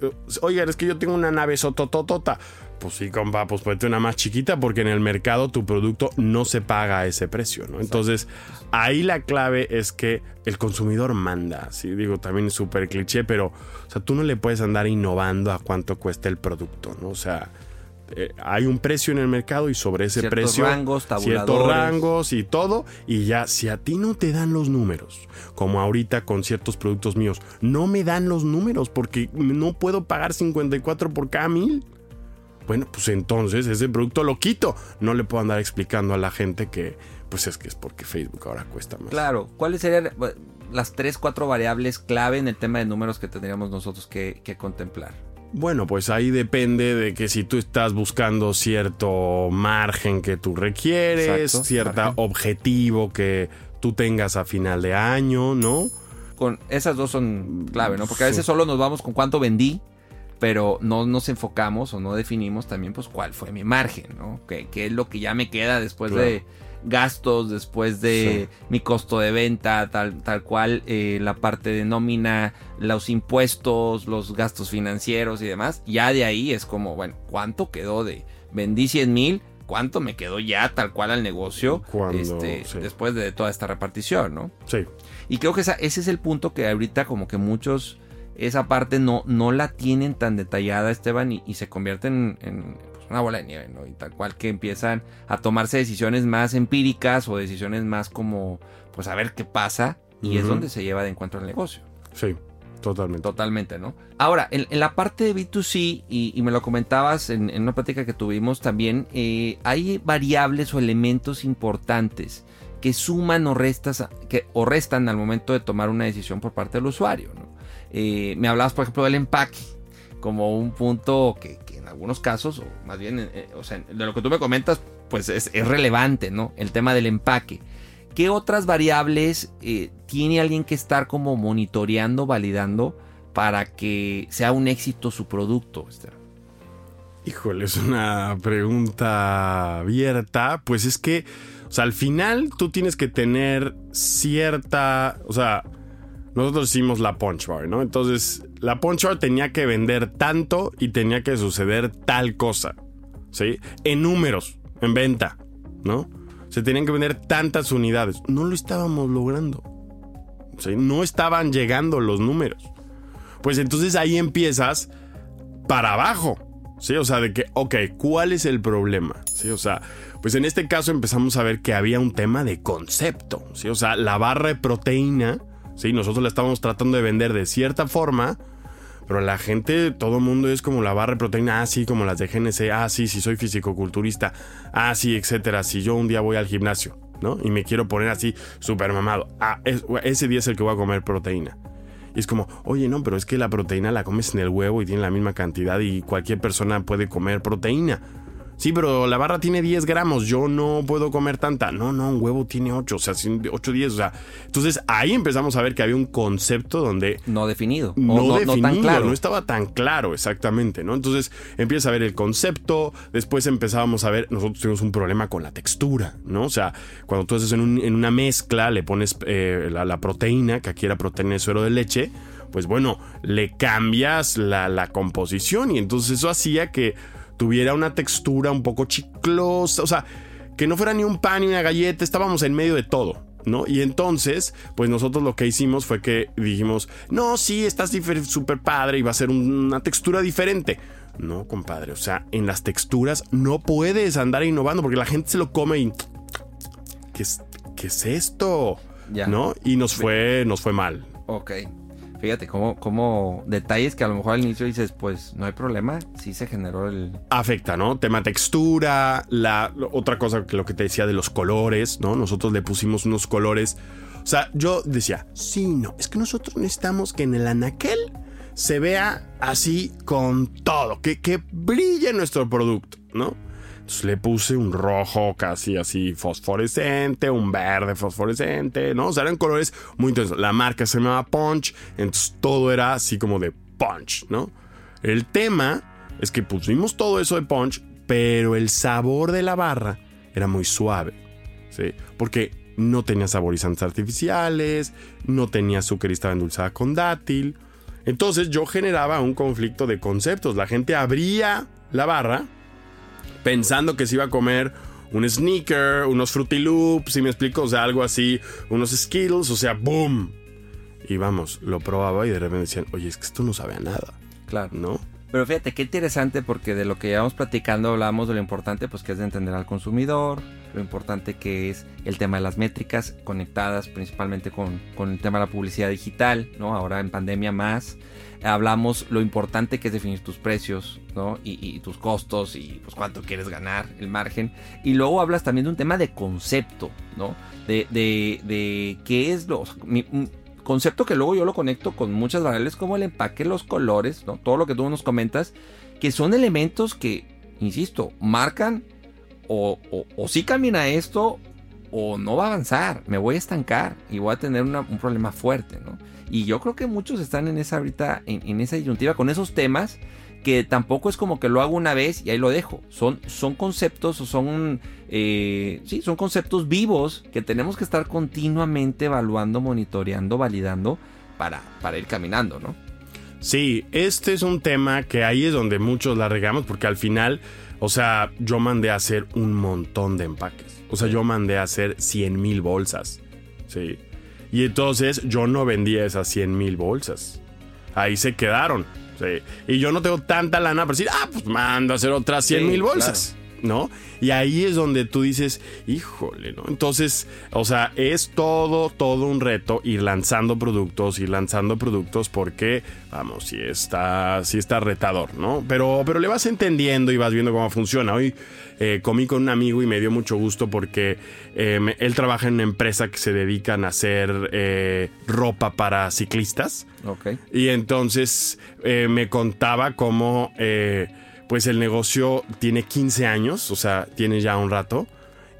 oiga, es que yo tengo una nave sotototota. Pues sí, compa, pues ponte una más chiquita porque en el mercado tu producto no se paga a ese precio, ¿no? Entonces, ahí la clave es que el consumidor manda, sí, digo, también es súper cliché, pero, o sea, tú no le puedes andar innovando a cuánto cuesta el producto, ¿no? O sea, eh, hay un precio en el mercado y sobre ese precio rangos, ciertos rangos y todo y ya si a ti no te dan los números como ahorita con ciertos productos míos no me dan los números porque no puedo pagar 54 por cada mil bueno pues entonces ese producto lo quito. No le puedo andar explicando a la gente que pues es que es porque Facebook ahora cuesta más. Claro cuáles serían las tres cuatro variables clave en el tema de números que tendríamos nosotros que contemplar bueno, pues ahí depende de que si tú estás buscando cierto margen que tú requieres, cierto objetivo que tú tengas a final de año, ¿no? Con esas dos son clave, ¿no? Porque a veces solo nos vamos con cuánto vendí, pero no nos enfocamos o no definimos también pues cuál fue mi margen, ¿no? ¿Qué, qué es lo que ya me queda después de gastos, después de mi costo de venta, tal, tal cual, eh, la parte de nómina, los impuestos, los gastos financieros y demás. Ya de ahí es como, bueno, ¿cuánto quedó de vendí 100 mil? ¿Cuánto me quedó ya tal cual al negocio este, después de toda esta repartición, ¿no? Sí. Y creo que ese es el punto que ahorita como que muchos esa parte no, no la tienen tan detallada, Esteban, y, se convierten en una bola de nieve, ¿no? Y tal cual que empiezan a tomarse decisiones más empíricas o decisiones más como, pues a ver qué pasa, y es donde se lleva de encuentro el negocio. Sí. Totalmente. Totalmente, ¿no? Ahora, en, la parte de B2C, y, me lo comentabas en, una plática que tuvimos también, eh, hay variables o elementos importantes que suman o, restas, que, o restan al momento de tomar una decisión por parte del usuario. ¿no? Eh, me hablabas, por ejemplo, del empaque como un punto que, algunos casos, o más bien, eh, o sea, de lo que tú me comentas, pues es, relevante, ¿no? El tema del empaque. ¿Qué otras variables eh, tiene alguien que estar como monitoreando, validando para que sea un éxito su producto? Híjole, es una pregunta abierta. Pues es que, o sea, al final tú tienes que tener cierta, o sea, nosotros hicimos la punch bar, ¿no? Entonces, la punch bar tenía que vender tanto y tenía que suceder tal cosa, ¿sí? En números, en venta, ¿no? Se tenían que vender tantas unidades. No lo estábamos logrando. ¿sí? No estaban llegando los números. Pues entonces ahí empiezas para abajo. ¿Sí? O sea, de que, ok, ¿cuál es el problema? ¿Sí? O sea, pues en este caso empezamos a ver que había un tema de concepto. ¿sí? O sea, la barra de proteína ¿sí? Nosotros la estábamos tratando de vender de cierta forma, pero la gente, todo el mundo es como la barra de proteína, ah, sí, como las de GNC, ah, sí, si soy fisicoculturista, ah, etcétera, si yo un día voy al gimnasio, ¿no? Y me quiero poner así súper mamado, ah, ese día es el que voy a comer proteína. Y es como, oye, no, pero es que la proteína la comes en el huevo y tiene la misma cantidad y cualquier persona puede comer proteína. Sí, pero la barra tiene 10 gramos, yo no puedo comer tanta. No, no, un huevo tiene 8, o sea, 8, 10, o sea. Entonces ahí empezamos a ver que había un concepto donde... No definido. No, definido, no, estaba tan claro exactamente, ¿no? Entonces empieza a ver el concepto, después empezábamos a ver, nosotros tuvimos un problema con la textura, ¿no? O sea, cuando tú haces en, una mezcla, le pones eh, la, proteína, que aquí era proteína de suero de leche, pues bueno, le cambias la, la composición y entonces eso hacía que tuviera una textura un poco chiclosa, o sea, que no fuera ni un pan ni una galleta, estábamos en medio de todo. ¿No? Y entonces, pues nosotros lo que hicimos fue que dijimos, no, sí, estás súper padre y va a ser una textura diferente. No, compadre, o sea, en las texturas no puedes andar innovando porque la gente se lo come y... ¿Qué es, qué es esto? Ya. ¿No? Y nos fue, nos fue mal. Ok. Fíjate, como, como detalles que a lo mejor al inicio dices, pues no hay problema, sí se generó el... Afecta, ¿no? Tema textura, la otra cosa que lo que te decía de los colores, ¿no? Nosotros le pusimos unos colores. O sea, yo decía, sí, no, es que nosotros necesitamos que en el anaquel se vea así con todo, que, que brille nuestro producto, ¿no? Le puse un rojo casi así fosforescente, un verde fosforescente, ¿no? O sea, eran colores muy intensos. La marca se llamaba Punch, entonces todo era así como de Punch, ¿no? El tema es que pusimos todo eso de Punch, pero el sabor de la barra era muy suave, ¿sí? Porque no tenía saborizantes artificiales, no tenía azúcar y estaba endulzada con dátil. Entonces yo generaba un conflicto de conceptos. La gente abría la barra pensando que se iba a comer un sneaker, unos Fruity Loops, si me explico, o sea, algo así, unos Skittles, o sea, ¡boom! Y vamos, lo probaba y de repente decían, oye, es que esto no sabe a nada. Claro. ¿No? Pero fíjate, qué interesante porque de lo que llevamos platicando hablamos de lo importante pues que es de entender al consumidor, lo importante que es el tema de las métricas conectadas principalmente con, con el tema de la publicidad digital, ¿no? Ahora en pandemia más hablamos lo importante que es definir tus precios, ¿no? Y, tus costos y pues cuánto quieres ganar, el margen. Y luego hablas también de un tema de concepto, ¿no? De, de, qué es lo... concepto que luego yo lo conecto con muchas variables como el empaque, los colores, ¿no? Todo lo que tú nos comentas, que son elementos que, insisto, marcan o, o, sí camina esto o no va a avanzar, me voy a estancar y voy a tener un problema fuerte, ¿no? Y yo creo que muchos están en esa ahorita, en, esa disyuntiva con esos temas que tampoco es como que lo hago una vez y ahí lo dejo. Son, son conceptos o son, eh, sí, son conceptos vivos que tenemos que estar continuamente evaluando, monitoreando, validando para, para ir caminando, ¿no? Sí, este es un tema que ahí es donde muchos la regamos porque al final, o sea, yo mandé a hacer un montón de empaques. O sea, yo mandé a hacer 100 mil bolsas. Sí. Y entonces yo no vendía esas 100 mil bolsas. Ahí se quedaron. Y yo no tengo tanta lana para decir, ah, pues mando a hacer otras 100 mil bolsas. ¿No? Y ahí es donde tú dices, híjole, ¿no? Entonces, o sea, es todo, todo un reto ir lanzando productos, ir lanzando productos porque, vamos, si está, si está retador, ¿no? Pero, pero le vas entendiendo y vas viendo cómo funciona. Hoy eh, comí con un amigo y me dio mucho gusto porque eh, él trabaja en una empresa que se dedican a hacer eh, ropa para ciclistas. Ok. Y entonces me contaba cómo pues el negocio tiene 15 años, o sea, tiene ya un rato,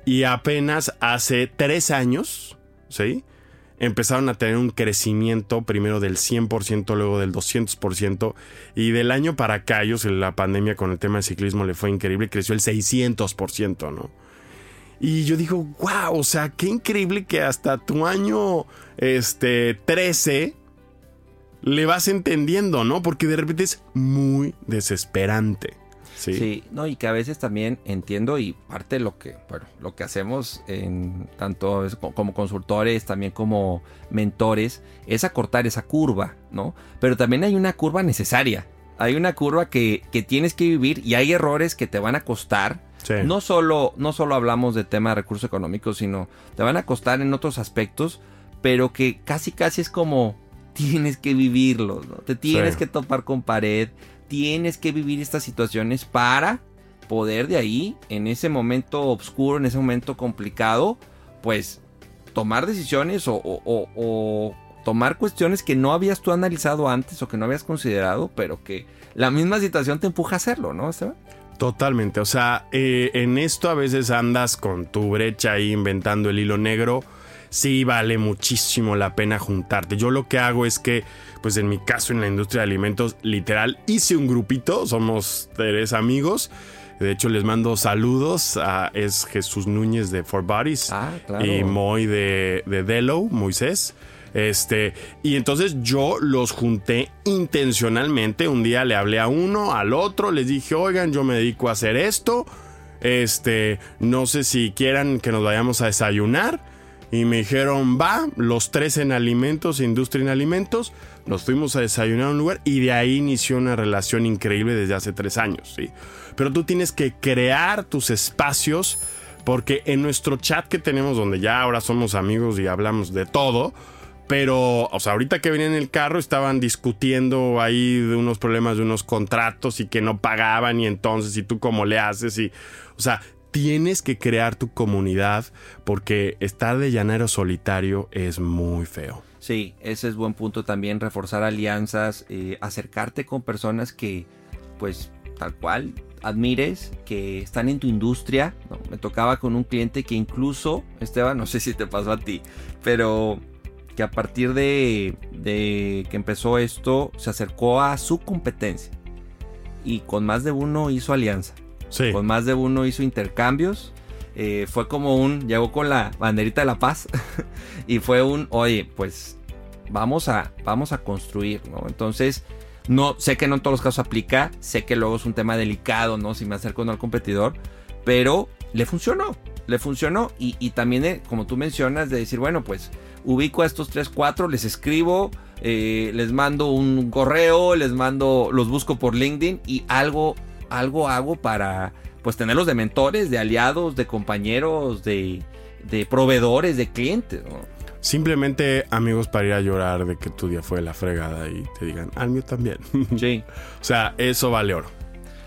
y apenas hace 3 años, ¿sí? Empezaron a tener un crecimiento primero del 100%, luego del 200%, y del año para acá, ellos la pandemia con el tema del ciclismo le fue increíble, creció el 600%, ¿no? Y yo digo, wow, o sea, qué increíble que hasta tu año este, 13 le vas entendiendo, ¿no? Porque de repente es muy desesperante. Sí. no, y que a veces también entiendo y parte de lo que, bueno, lo que hacemos en tanto como consultores, también como mentores, es acortar esa curva, ¿no? Pero también hay una curva necesaria. Hay una curva que, que tienes que vivir y hay errores que te van a costar. No, solo, no solo hablamos de tema de recursos económicos, sino te van a costar en otros aspectos pero que casi casi es como tienes que vivirlos, ¿no? Te tienes que topar con pared, tienes que vivir estas situaciones para poder de ahí, en ese momento oscuro, en ese momento complicado, pues tomar decisiones o, tomar cuestiones que no habías tú analizado antes o que no habías considerado, pero que la misma situación te empuja a hacerlo, ¿no, Totalmente, o sea, eh, en esto a veces andas con tu brecha ahí inventando el hilo negro. Sí vale muchísimo la pena juntarte. Yo lo que hago es que, pues en mi caso en la industria de alimentos, literal, hice un grupito, somos tres amigos. De hecho, les mando saludos. A, es Jesús Núñez de Four Bodies ah, y Moy de, de Delo, Moisés. Este, y entonces yo los junté intencionalmente. Un día le hablé a uno, al otro, les dije, oigan, yo me dedico a hacer esto. Este, no sé si quieran que nos vayamos a desayunar. Y me dijeron, va, los tres en alimentos, industria en alimentos. Nos fuimos a desayunar a un lugar y de ahí inició una relación increíble desde hace tres años, ¿sí? Pero tú tienes que crear tus espacios porque en nuestro chat que tenemos, donde ya ahora somos amigos y hablamos de todo, pero, o sea, ahorita que venía en el carro estaban discutiendo ahí de unos problemas de unos contratos y que no pagaban y entonces, ¿y tú cómo le haces? Y, o sea, tienes que crear tu comunidad porque estar de llanero solitario es muy feo. Sí, ese es buen punto también, reforzar alianzas, eh, acercarte con personas que, pues, tal cual, admires, que están en tu industria. me tocaba con un cliente que incluso, Esteban, no sé si te pasó a ti, pero que a partir de, que empezó esto se acercó a su competencia y con más de uno hizo alianza. Con más de uno hizo intercambios. Eh, fue como un, llegó con la banderita de la paz y fue un, oye, pues vamos a, vamos a construir, ¿no? Entonces, no, sé que no en todos los casos aplica, sé que luego es un tema delicado, ¿no? Si me acerco no al competidor, pero le funcionó, le funcionó y, y también, eh, como tú mencionas, de decir, bueno, pues ubico a estos 3, 4, les escribo, eh, les mando un correo, les mando, los busco por LinkedIn y algo, algo hago para pues tenerlos de mentores, de aliados, de compañeros, de, de proveedores, de clientes. Simplemente amigos para ir a llorar de que tu día fue la fregada y te digan, al mío también. Sí. o sea, eso vale oro.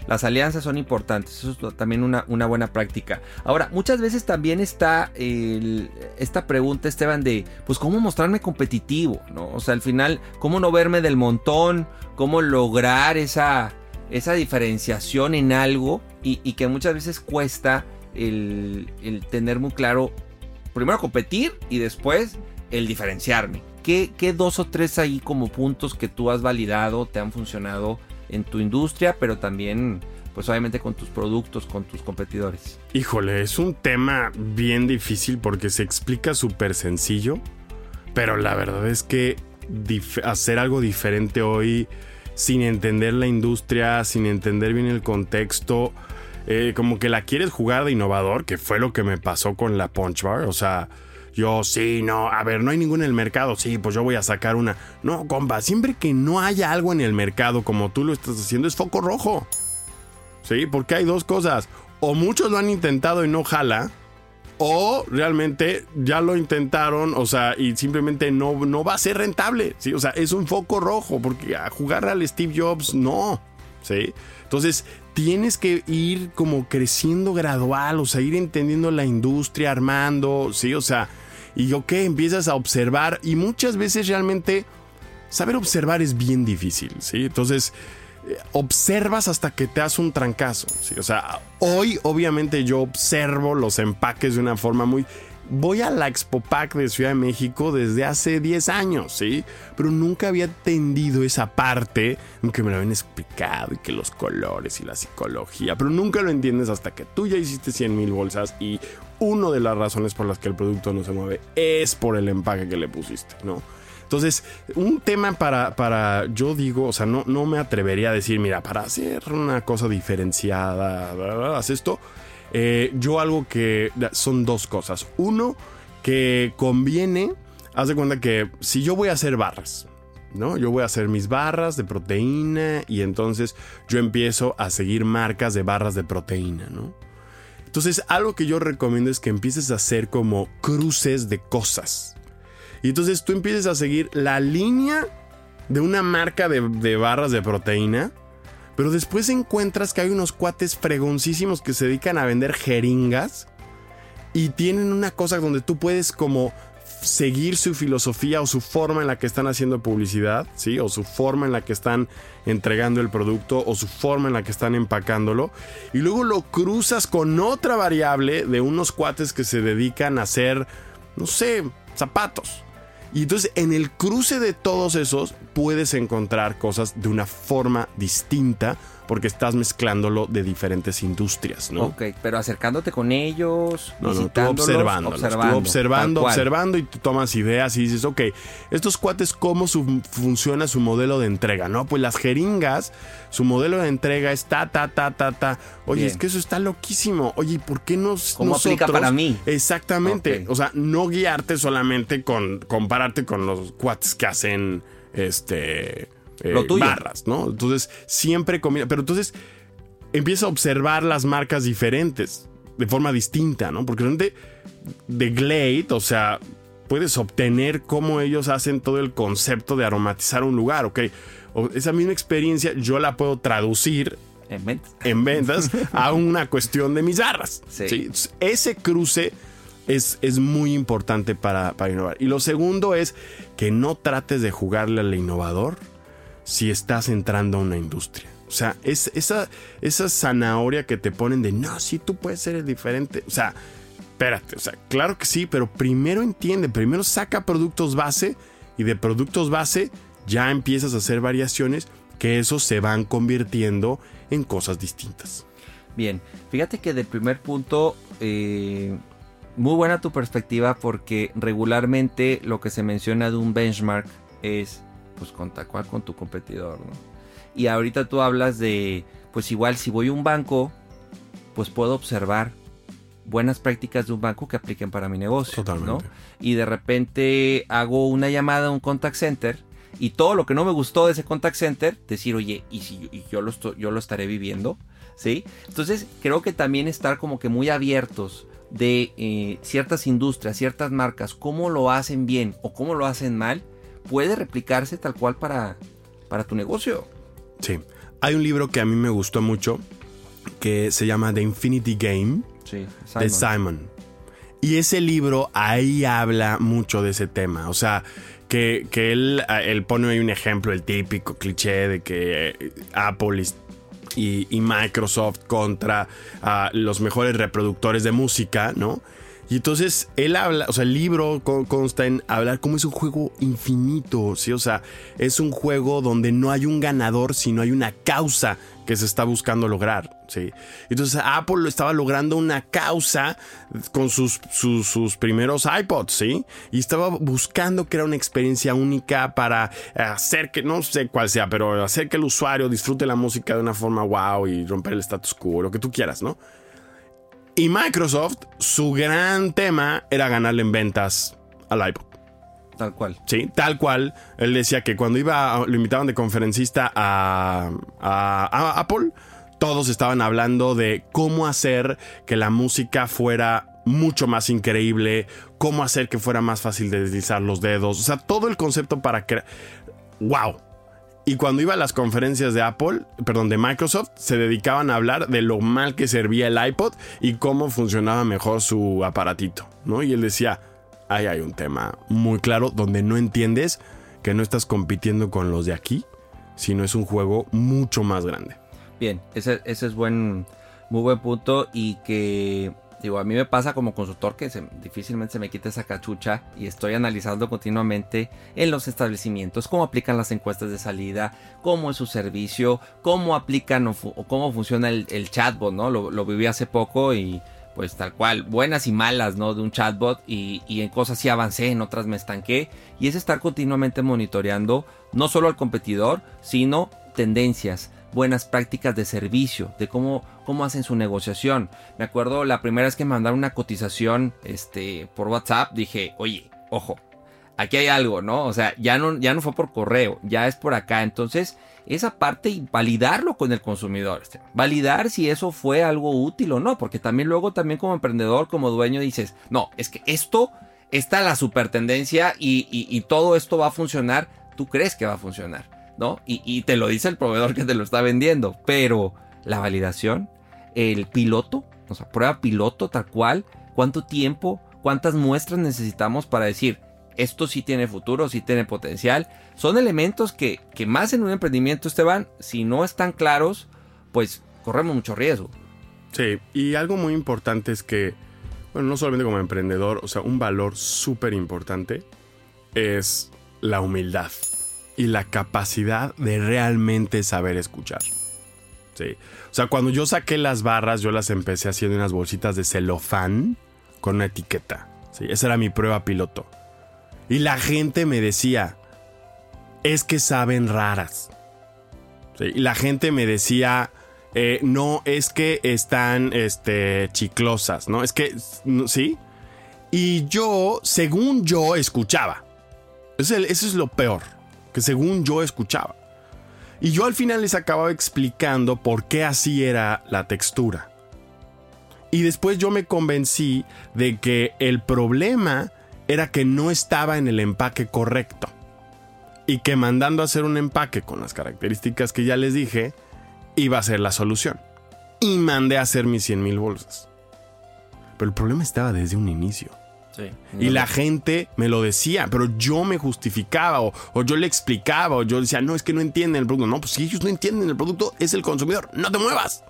Las alianzas son importantes, eso es también una, una buena práctica. Ahora, muchas veces también está esta pregunta, Esteban, de, pues, ¿cómo mostrarme competitivo? ¿no? O sea, al final, ¿cómo no verme del montón? ¿Cómo lograr esa, esa diferenciación en algo? Y, que muchas veces cuesta el, tener muy claro, primero competir y después el diferenciarme. ¿Qué, ¿Qué dos o tres ahí como puntos que tú has validado te han funcionado? en tu industria, pero también pues obviamente con tus productos, con tus competidores. Híjole, es un tema bien difícil porque se explica súper sencillo, pero la verdad es que hacer algo diferente hoy sin entender la industria, sin entender bien el contexto, eh, como que la quieres jugar de innovador, que fue lo que me pasó con la Punch Bar, o sea, yo, sí, no, a ver, no hay ninguna en el mercado. Sí, pues yo voy a sacar una. No, compa, siempre que no haya algo en el mercado como tú lo estás haciendo, es foco rojo. Sí, porque hay dos cosas. O muchos lo han intentado y no jala. O realmente ya lo intentaron, o sea, y simplemente no, no va a ser rentable. ¿sí? O sea, es un foco rojo, porque a jugar al Steve Jobs, no. ¿sí? Entonces, tienes que ir como creciendo gradual, o sea, ir entendiendo la industria, armando, ¿sí? O sea, y ok, empiezas a observar y muchas veces realmente saber observar es bien difícil, ¿sí? Entonces, observas hasta que te hace un trancazo, ¿sí? O sea, hoy obviamente yo observo los empaques de una forma muy voy a la Expo Pack de Ciudad de México desde hace 10 años, ¿sí? Pero nunca había entendido esa parte, aunque me lo habían explicado y que los colores y la psicología, pero nunca lo entiendes hasta que tú ya hiciste 100 mil bolsas y una de las razones por las que el producto no se mueve es por el empaque que le pusiste, ¿no? Entonces, un tema para, para yo digo, o sea, no, no me atrevería a decir, mira, para hacer una cosa diferenciada, haz esto eh, yo algo que son dos cosas. Uno, que conviene, haz de cuenta que si yo voy a hacer barras, ¿no? Yo voy a hacer mis barras de proteína y entonces yo empiezo a seguir marcas de barras de proteína, ¿no? Entonces, algo que yo recomiendo es que empieces a hacer como cruces de cosas. Y entonces tú empiezas a seguir la línea de una marca de, de barras de proteína. Pero después encuentras que hay unos cuates fregoncísimos que se dedican a vender jeringas. Y tienen una cosa donde tú puedes como seguir su filosofía o su forma en la que están haciendo publicidad, ¿sí? O su forma en la que están entregando el producto o su forma en la que están empacándolo. Y luego lo cruzas con otra variable de unos cuates que se dedican a hacer, no sé, zapatos. Y entonces en el cruce de todos esos puedes encontrar cosas de una forma distinta porque estás mezclándolo de diferentes industrias, ¿no? Ok, pero acercándote con ellos, no, no, tú observando, observando, observando, observando y tú tomas ideas y dices, ok, estos cuates, ¿cómo funciona su modelo de entrega? No, pues las jeringas, su modelo de entrega es ta, ta, ta, ta, ta. Oye, es que eso está loquísimo. Oye, ¿por qué no ¿Cómo nosotros, aplica para mí? Exactamente. O sea, no guiarte solamente con, compararte con los cuates que hacen, este eh, barras, ¿no? Entonces siempre combina. Pero entonces empieza a observar las marcas diferentes de forma distinta, ¿no? Porque realmente de Glade, o sea, puedes obtener cómo ellos hacen todo el concepto de aromatizar un lugar, ¿ok? O esa misma experiencia yo la puedo traducir en ventas, a una cuestión de mis barras. Sí. Ese cruce es, es muy importante para, para, innovar. Y lo segundo es que no trates de jugarle al innovador si estás entrando a una industria. O sea, es esa, esa zanahoria que te ponen de, no, sí, tú puedes ser diferente. O sea, espérate, o sea, claro que sí, pero primero entiende, primero saca productos base y de productos base ya empiezas a hacer variaciones que esos se van convirtiendo en cosas distintas. Bien, fíjate que del primer punto, eh, muy buena tu perspectiva porque regularmente lo que se menciona de un benchmark es pues con cual con tu competidor, ¿no? Y ahorita tú hablas de, pues igual si voy a un banco, pues puedo observar buenas prácticas de un banco que apliquen para mi negocio, ¿no? Y de repente hago una llamada a un contact center y todo lo que no me gustó de ese contact center, decir, oye, ¿y si yo, lo yo lo estaré viviendo? ¿Sí? Entonces creo que también estar como que muy abiertos de eh, ciertas industrias, ciertas marcas, cómo lo hacen bien o cómo lo hacen mal, puede replicarse tal cual para, para tu negocio. Sí. Hay un libro que a mí me gustó mucho que se llama The Infinity Game de Simon. Y ese libro ahí habla mucho de ese tema. O sea, que, él, él, pone ahí un ejemplo, el típico cliché de que Apple y, Microsoft contra ah, los mejores reproductores de música, ¿no? Y entonces él habla, o sea, el libro consta en hablar como es un juego infinito, ¿sí? O sea, es un juego donde no hay un ganador, sino hay una causa que se está buscando lograr, ¿sí? Entonces Apple estaba logrando una causa con sus, sus, primeros iPods, ¿sí? Y estaba buscando crear una experiencia única para hacer que, no sé cuál sea, pero hacer que el usuario disfrute la música de una forma wow y romper el status quo, lo que tú quieras, ¿no? Y Microsoft, su gran tema era ganarle en ventas al iPod. Tal cual. Sí, tal cual. Él decía que cuando iba, lo invitaban de conferencista a, Apple, todos estaban hablando de cómo hacer que la música fuera mucho más increíble, cómo hacer que fuera más fácil de deslizar los dedos, o sea, todo el concepto para que... ¡Wow! Y cuando iba a las conferencias de Apple, perdón, de Microsoft, se dedicaban a hablar de lo mal que servía el iPod y cómo funcionaba mejor su aparatito, ¿no? Y él decía, ahí hay un tema muy claro donde no entiendes que no estás compitiendo con los de aquí, sino es un juego mucho más grande. Bien, ese, es buen, muy buen punto y que Digo, a mí me pasa como consultor que difícilmente se me quita esa cachucha y estoy analizando continuamente en los establecimientos cómo aplican las encuestas de salida, cómo es su servicio, cómo aplican o, cómo funciona el, chatbot, ¿no? Lo, viví hace poco y pues tal cual, buenas y malas, ¿no? De un chatbot y, y en cosas sí avancé, en otras me estanqué y es estar continuamente monitoreando no solo al competidor, sino tendencias, buenas prácticas de servicio, de cómo, cómo hacen su negociación. Me acuerdo la primera vez que me mandaron una cotización este, por WhatsApp, dije, oye, ojo, aquí hay algo, ¿no? O sea, ya no, ya no fue por correo, ya es por acá. Entonces, esa parte y validarlo con el consumidor. Este, validar si eso fue algo útil o no, porque también luego también como emprendedor, como dueño dices, no, es que esto está la super tendencia y, todo esto va a funcionar, tú crees que va a funcionar, ¿no? Y, te lo dice el proveedor que te lo está vendiendo, pero la validación, el piloto, o sea, prueba piloto tal cual, cuánto tiempo, cuántas muestras necesitamos para decir, esto sí tiene futuro, sí tiene potencial. Son elementos que, que más en un emprendimiento, Esteban, si no están claros, pues corremos mucho riesgo. Sí, y algo muy importante es que, bueno, no solamente como emprendedor, o sea, un valor súper importante es la humildad y la capacidad de realmente saber escuchar. O sea, cuando yo saqué las barras, yo las empecé haciendo unas bolsitas de celofán con una etiqueta. Sí, esa era mi prueba piloto. Y la gente me decía, es que saben raras. Sí, y la gente me decía, eh, no es que están este, chiclosas, ¿no? Es que, ¿sí? Y yo, según yo, escuchaba. Eso es, lo peor, que según yo escuchaba. Y yo al final les acababa explicando por qué así era la textura. Y después yo me convencí de que el problema era que no estaba en el empaque correcto. Y que mandando a hacer un empaque con las características que ya les dije, iba a ser la solución. Y mandé a hacer mis 100 mil bolsas. Pero el problema estaba desde un inicio. Y la gente me lo decía, pero yo me justificaba o, yo le explicaba o yo decía, no, es que no entienden el producto. No, pues si ellos no entienden el producto, es el consumidor. No te muevas.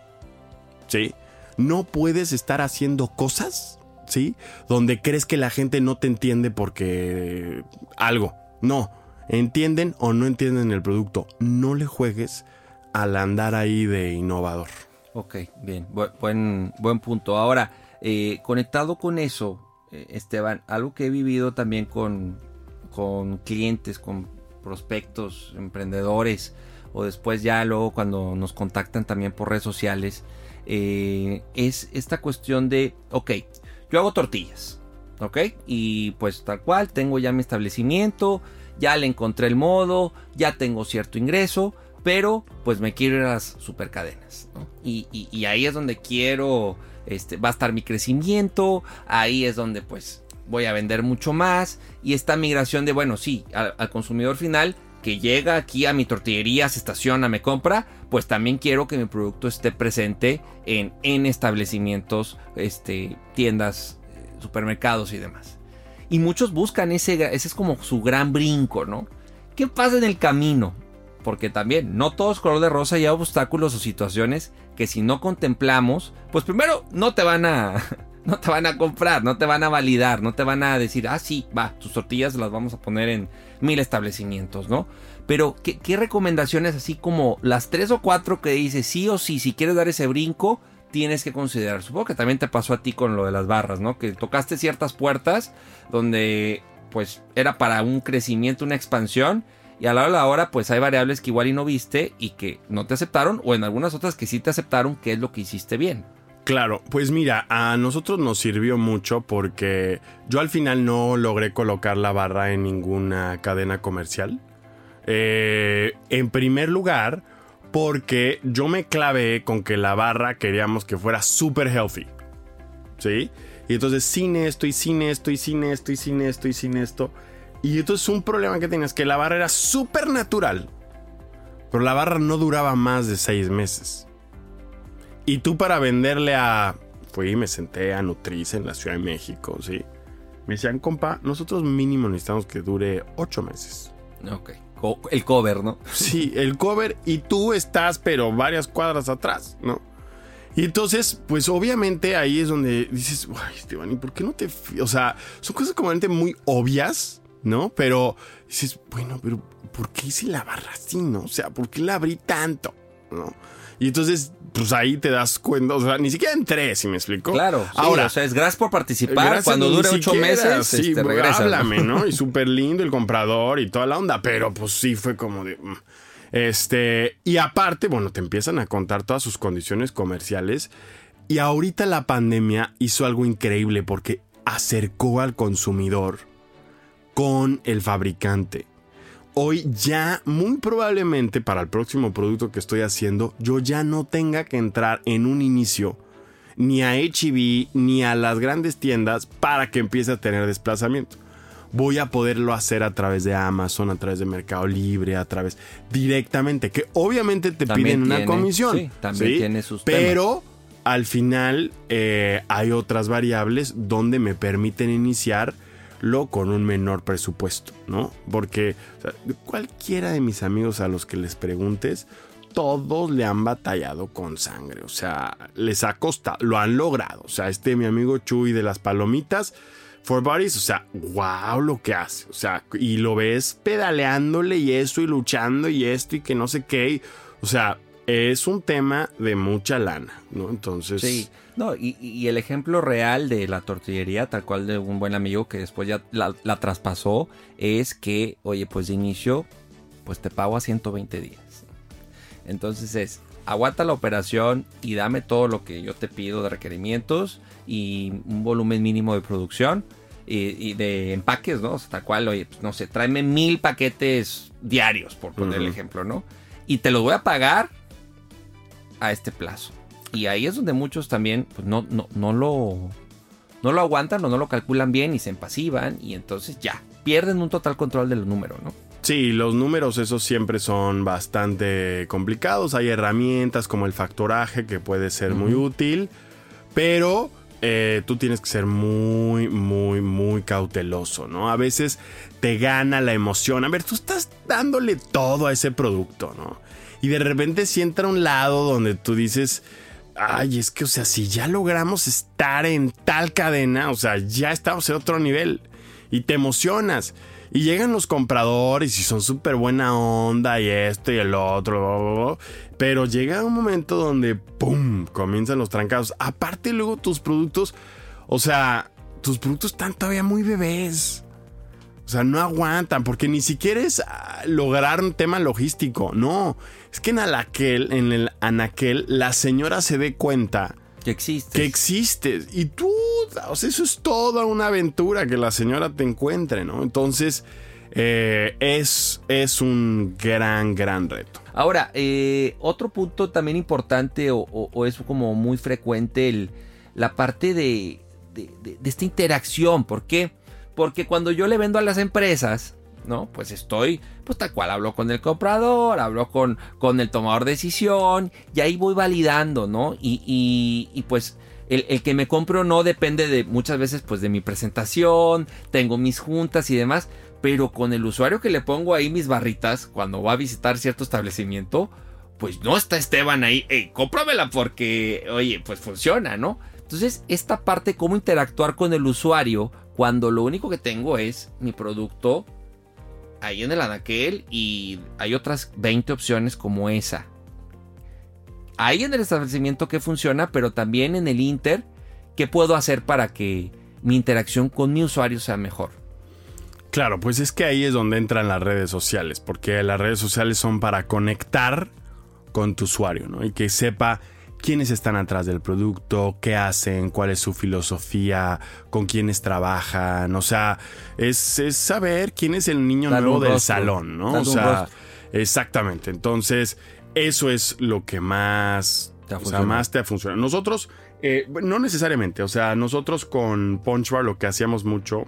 ¿Sí? No puedes estar haciendo cosas, ¿sí? Donde crees que la gente no te entiende porque algo. No. Entienden o no entienden el producto. No le juegues al andar ahí de innovador. Ok, bien, buen, buen punto. Ahora, eh, conectado con eso, Esteban, algo que he vivido también con, con clientes, con prospectos, emprendedores, o después ya luego cuando nos contactan también por redes sociales, eh, es esta cuestión de, ok, yo hago tortillas, ok, y pues tal cual, tengo ya mi establecimiento, ya le encontré el modo, ya tengo cierto ingreso, pero pues me quiero ir a las supercadenas. Y, ahí es donde quiero, este, va a estar mi crecimiento, ahí es donde pues voy a vender mucho más y esta migración de, bueno, sí, al, consumidor final que llega aquí a mi tortillería, se estaciona, me compra, pues también quiero que mi producto esté presente en, en establecimientos, este, tiendas, supermercados y demás. Y muchos buscan ese, ese es como su gran brinco, ¿no? ¿Qué pasa en el camino? Porque también no todo es color de rosa y hay obstáculos o situaciones que si no contemplamos, pues primero no te van a no te van a comprar, no te van a validar, no te van a decir, ah, sí, va, tus tortillas las vamos a poner en mil establecimientos, ¿no? Pero, ¿qué, recomendaciones así como las tres o cuatro que dices sí o sí, si quieres dar ese brinco, tienes que considerar? Supongo que también te pasó a ti con lo de las barras, ¿no? Que tocaste ciertas puertas donde, pues, era para un crecimiento, una expansión y a la hora de la hora, pues hay variables que igual y no viste y que no te aceptaron, o en algunas otras que sí te aceptaron, que es lo que hiciste bien. Claro, pues mira, a nosotros nos sirvió mucho porque yo al final no logré colocar la barra en ninguna cadena comercial. Eh, en primer lugar, porque yo me clavé con que la barra queríamos que fuera súper healthy. ¿Sí? Y entonces sin esto y sin esto y sin esto y sin esto y sin esto. Entonces un problema que tenías que la barra era súper natural. Pero la barra no duraba más de seis meses. Y tú para venderle a... Fui y me senté a Nutrice en la Ciudad de México, ¿sí? Me decían, compa, nosotros mínimo necesitamos que dure ocho meses. Ok. El cover, ¿no? Sí, el cover y tú estás, pero varias cuadras atrás, ¿no? Y entonces, pues obviamente ahí es donde dices, ay, Esteban, ¿y por qué no te... O sea, son cosas como muy obvias, ¿no? Pero dices, bueno, pero ¿por qué hice la barra así, no? O sea, ¿por qué la abrí tanto? ¿No? Y entonces, pues ahí te das cuenta, o sea, ni siquiera entré, si me explico. Claro, ahora, o sea, es gracias por participar. Cuando dure ocho meses, sí, este, regresa. Háblame, ¿no? Y súper lindo el comprador y toda la onda, pero pues sí fue como de. Mm. Este, y aparte, bueno, te empiezan a contar todas sus condiciones comerciales. Y ahorita la pandemia hizo algo increíble porque acercó al consumidor con el fabricante. Hoy ya, muy probablemente para el próximo producto que estoy haciendo, yo ya no tenga que entrar en un inicio ni a HEB, ni a las grandes tiendas para que empiece a tener desplazamiento. Voy a poderlo hacer a través de Amazon, a través de Mercado Libre, a través directamente, que obviamente te También piden una tiene- comisión. sí, también tiene sus Pero al final eh, hay otras variables donde me permiten iniciarlo con un menor presupuesto, ¿no? Porque cualquiera de mis amigos a los que les preguntes, todos le han batallado con sangre, o sea, les ha costado, lo han logrado. O sea, este mi amigo Chuy de las palomitas, For Bodies, o sea, wow lo que hace, o sea, y lo ves pedaleándole y eso y luchando y esto y que no sé qué, o sea, es un tema de mucha lana, ¿no? Entonces, Sí, no, y, y el ejemplo real de la tortillería, tal cual de un buen amigo que después ya la, la traspasó, es que, oye, pues de inicio, pues te pago a 120 días. Entonces es, aguanta la operación y dame todo lo que yo te pido de requerimientos y un volumen mínimo de producción y, y de empaques, ¿no? O sea, tal cual, oye, pues, no sé, tráeme mil paquetes diarios, por poner el ejemplo, ¿no? Y te los voy a pagar a este plazo. Y ahí es donde muchos también pues, no, no, no, lo, no lo aguantan o no lo calculan bien y se empasivan y entonces ya, pierden un total control del número, ¿no? Sí, los números esos siempre son bastante complicados. Hay herramientas como el factoraje que puede ser muy útil, pero eh, tú tienes que ser muy, muy, muy cauteloso, ¿no? A veces te gana la emoción. A ver, tú estás dándole todo a ese producto, ¿no? Y de repente si entra a un lado donde tú dices, ay, es que, o sea, si ya logramos estar en tal cadena, o sea, ya estamos en otro nivel. Y te emocionas. Y llegan los compradores y son súper buena onda y esto y el otro. Pero llega un momento donde, ¡pum!, comienzan los trancados. Aparte luego tus productos, o sea, tus productos están todavía muy bebés. O sea, no aguantan porque ni siquiera es ah, lograr un tema logístico. No, es que en Anaquel, en el Anaquel, la señora se dé cuenta Que existe. que existes. Y tú, o sea, eso es toda una aventura que la señora te encuentre, ¿no? Entonces, eh, es, es un gran, gran reto. Ahora, eh, otro punto también importante o, o- o es como muy frecuente el- la parte de, de- de- de esta interacción. ¿Por qué? Porque cuando yo le vendo a las empresas, ¿no? Pues estoy, pues tal cual, hablo con el comprador, hablo con, con el tomador de decisión y ahí voy validando, ¿no? Y, y- pues el, el que me compre o no depende de muchas veces pues de mi presentación, tengo mis juntas y demás, pero con el usuario que le pongo ahí mis barritas cuando va a visitar cierto establecimiento, pues no está Esteban ahí, hey, porque, oye, pues funciona, ¿no? Entonces, esta parte, cómo interactuar con el usuario cuando lo único que tengo es mi producto ahí en el anaquel y hay otras 20 opciones como esa. Ahí en el establecimiento que funciona, pero también en el Inter, ¿qué puedo hacer para que mi interacción con mi usuario sea mejor? Claro, pues es que ahí es donde entran las redes sociales, porque las redes sociales son para conectar con tu usuario, ¿no? Y que sepa quiénes están atrás del producto, qué hacen, cuál es su filosofía, con quiénes trabajan, o sea, es, es saber quién es el niño nuevo del rostro, salón, ¿no? O sea, exactamente. Entonces, eso es lo que más Te ha o sea, más te funciona. Nosotros, eh, no necesariamente, o sea, nosotros con Punch Bar lo que hacíamos mucho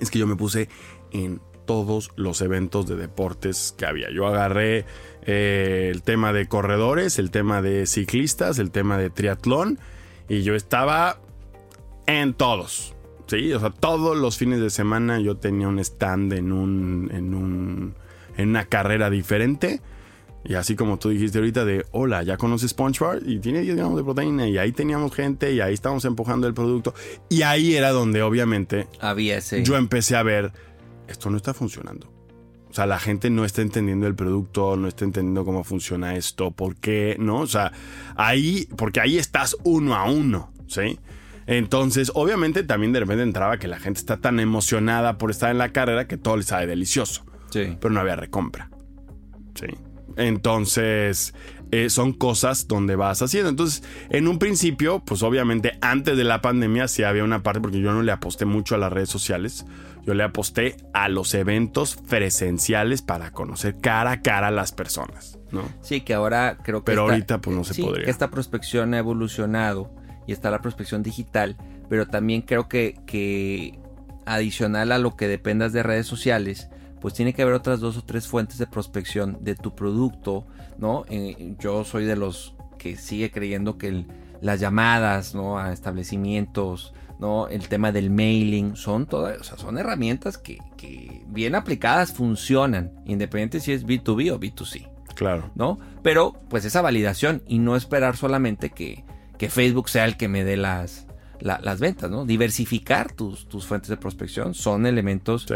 es que yo me puse en todos los eventos de deportes que había. Yo agarré eh, el tema de corredores, el tema de ciclistas, el tema de triatlón y yo estaba en todos. Sí, o sea, todos los fines de semana yo tenía un stand en un en un en una carrera diferente. Y así como tú dijiste ahorita de, hola, ¿ya conoces SpongeBob? Y tiene 10 gramos de proteína. Y ahí teníamos gente y ahí estábamos empujando el producto. Y ahí era donde obviamente Había ese... yo empecé a ver, esto no está funcionando. O sea, la gente no está entendiendo el producto, no está entendiendo cómo funciona esto, por qué, ¿no? O sea, ahí, porque ahí estás uno a uno, ¿sí? Entonces, obviamente también de repente entraba que la gente está tan emocionada por estar en la carrera que todo le sabe delicioso, Sí. pero no había recompra, ¿sí? Entonces, eh, son cosas donde vas haciendo. Entonces, en un principio, pues obviamente antes de la pandemia sí había una parte, porque yo no le aposté mucho a las redes sociales, yo le aposté a los eventos presenciales para conocer cara a cara a las personas, ¿no? Sí, que ahora creo que. Pero esta- ahorita, pues, no se sí, podría. que esta prospección ha evolucionado y está la prospección digital, pero también creo que, que adicional a lo que dependas de redes sociales, pues tiene que haber otras dos o tres fuentes de prospección de tu producto, ¿no? Eh, yo soy de los que sigue creyendo que las llamadas, ¿no? A establecimientos, ¿no? El tema del mailing, son todas, o sea, son herramientas que, que bien aplicadas funcionan, independiente si es B2B o B2C. Claro. ¿No? Pero, pues esa validación y no esperar solamente que, que Facebook sea el que me dé las, las ventas, ¿no? Diversificar tus, tus fuentes de prospección son elementos.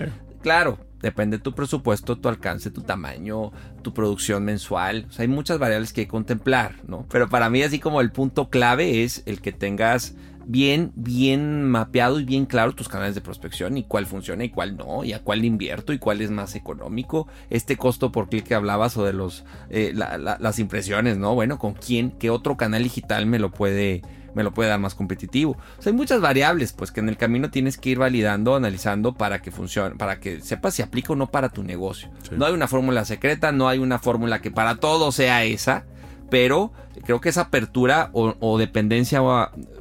Claro, depende de tu presupuesto, tu alcance, tu tamaño, tu producción mensual. Hay muchas variables que hay que contemplar, ¿no? Pero para mí, así como el punto clave es el que tengas bien, bien mapeado y bien claro tus canales de prospección y cuál funciona y cuál no, y a cuál invierto y cuál es más económico. Este costo por clic que hablabas o de los, eh, las impresiones, ¿no? Bueno, ¿con quién? ¿Qué otro canal digital me lo puede me lo puede dar más competitivo. O sea, hay muchas variables, pues que en el camino tienes que ir validando, analizando para que funcione, para que sepas si aplica o no para tu negocio. No hay una fórmula secreta, no hay una fórmula que para todo sea esa pero creo que esa apertura o, dependencia,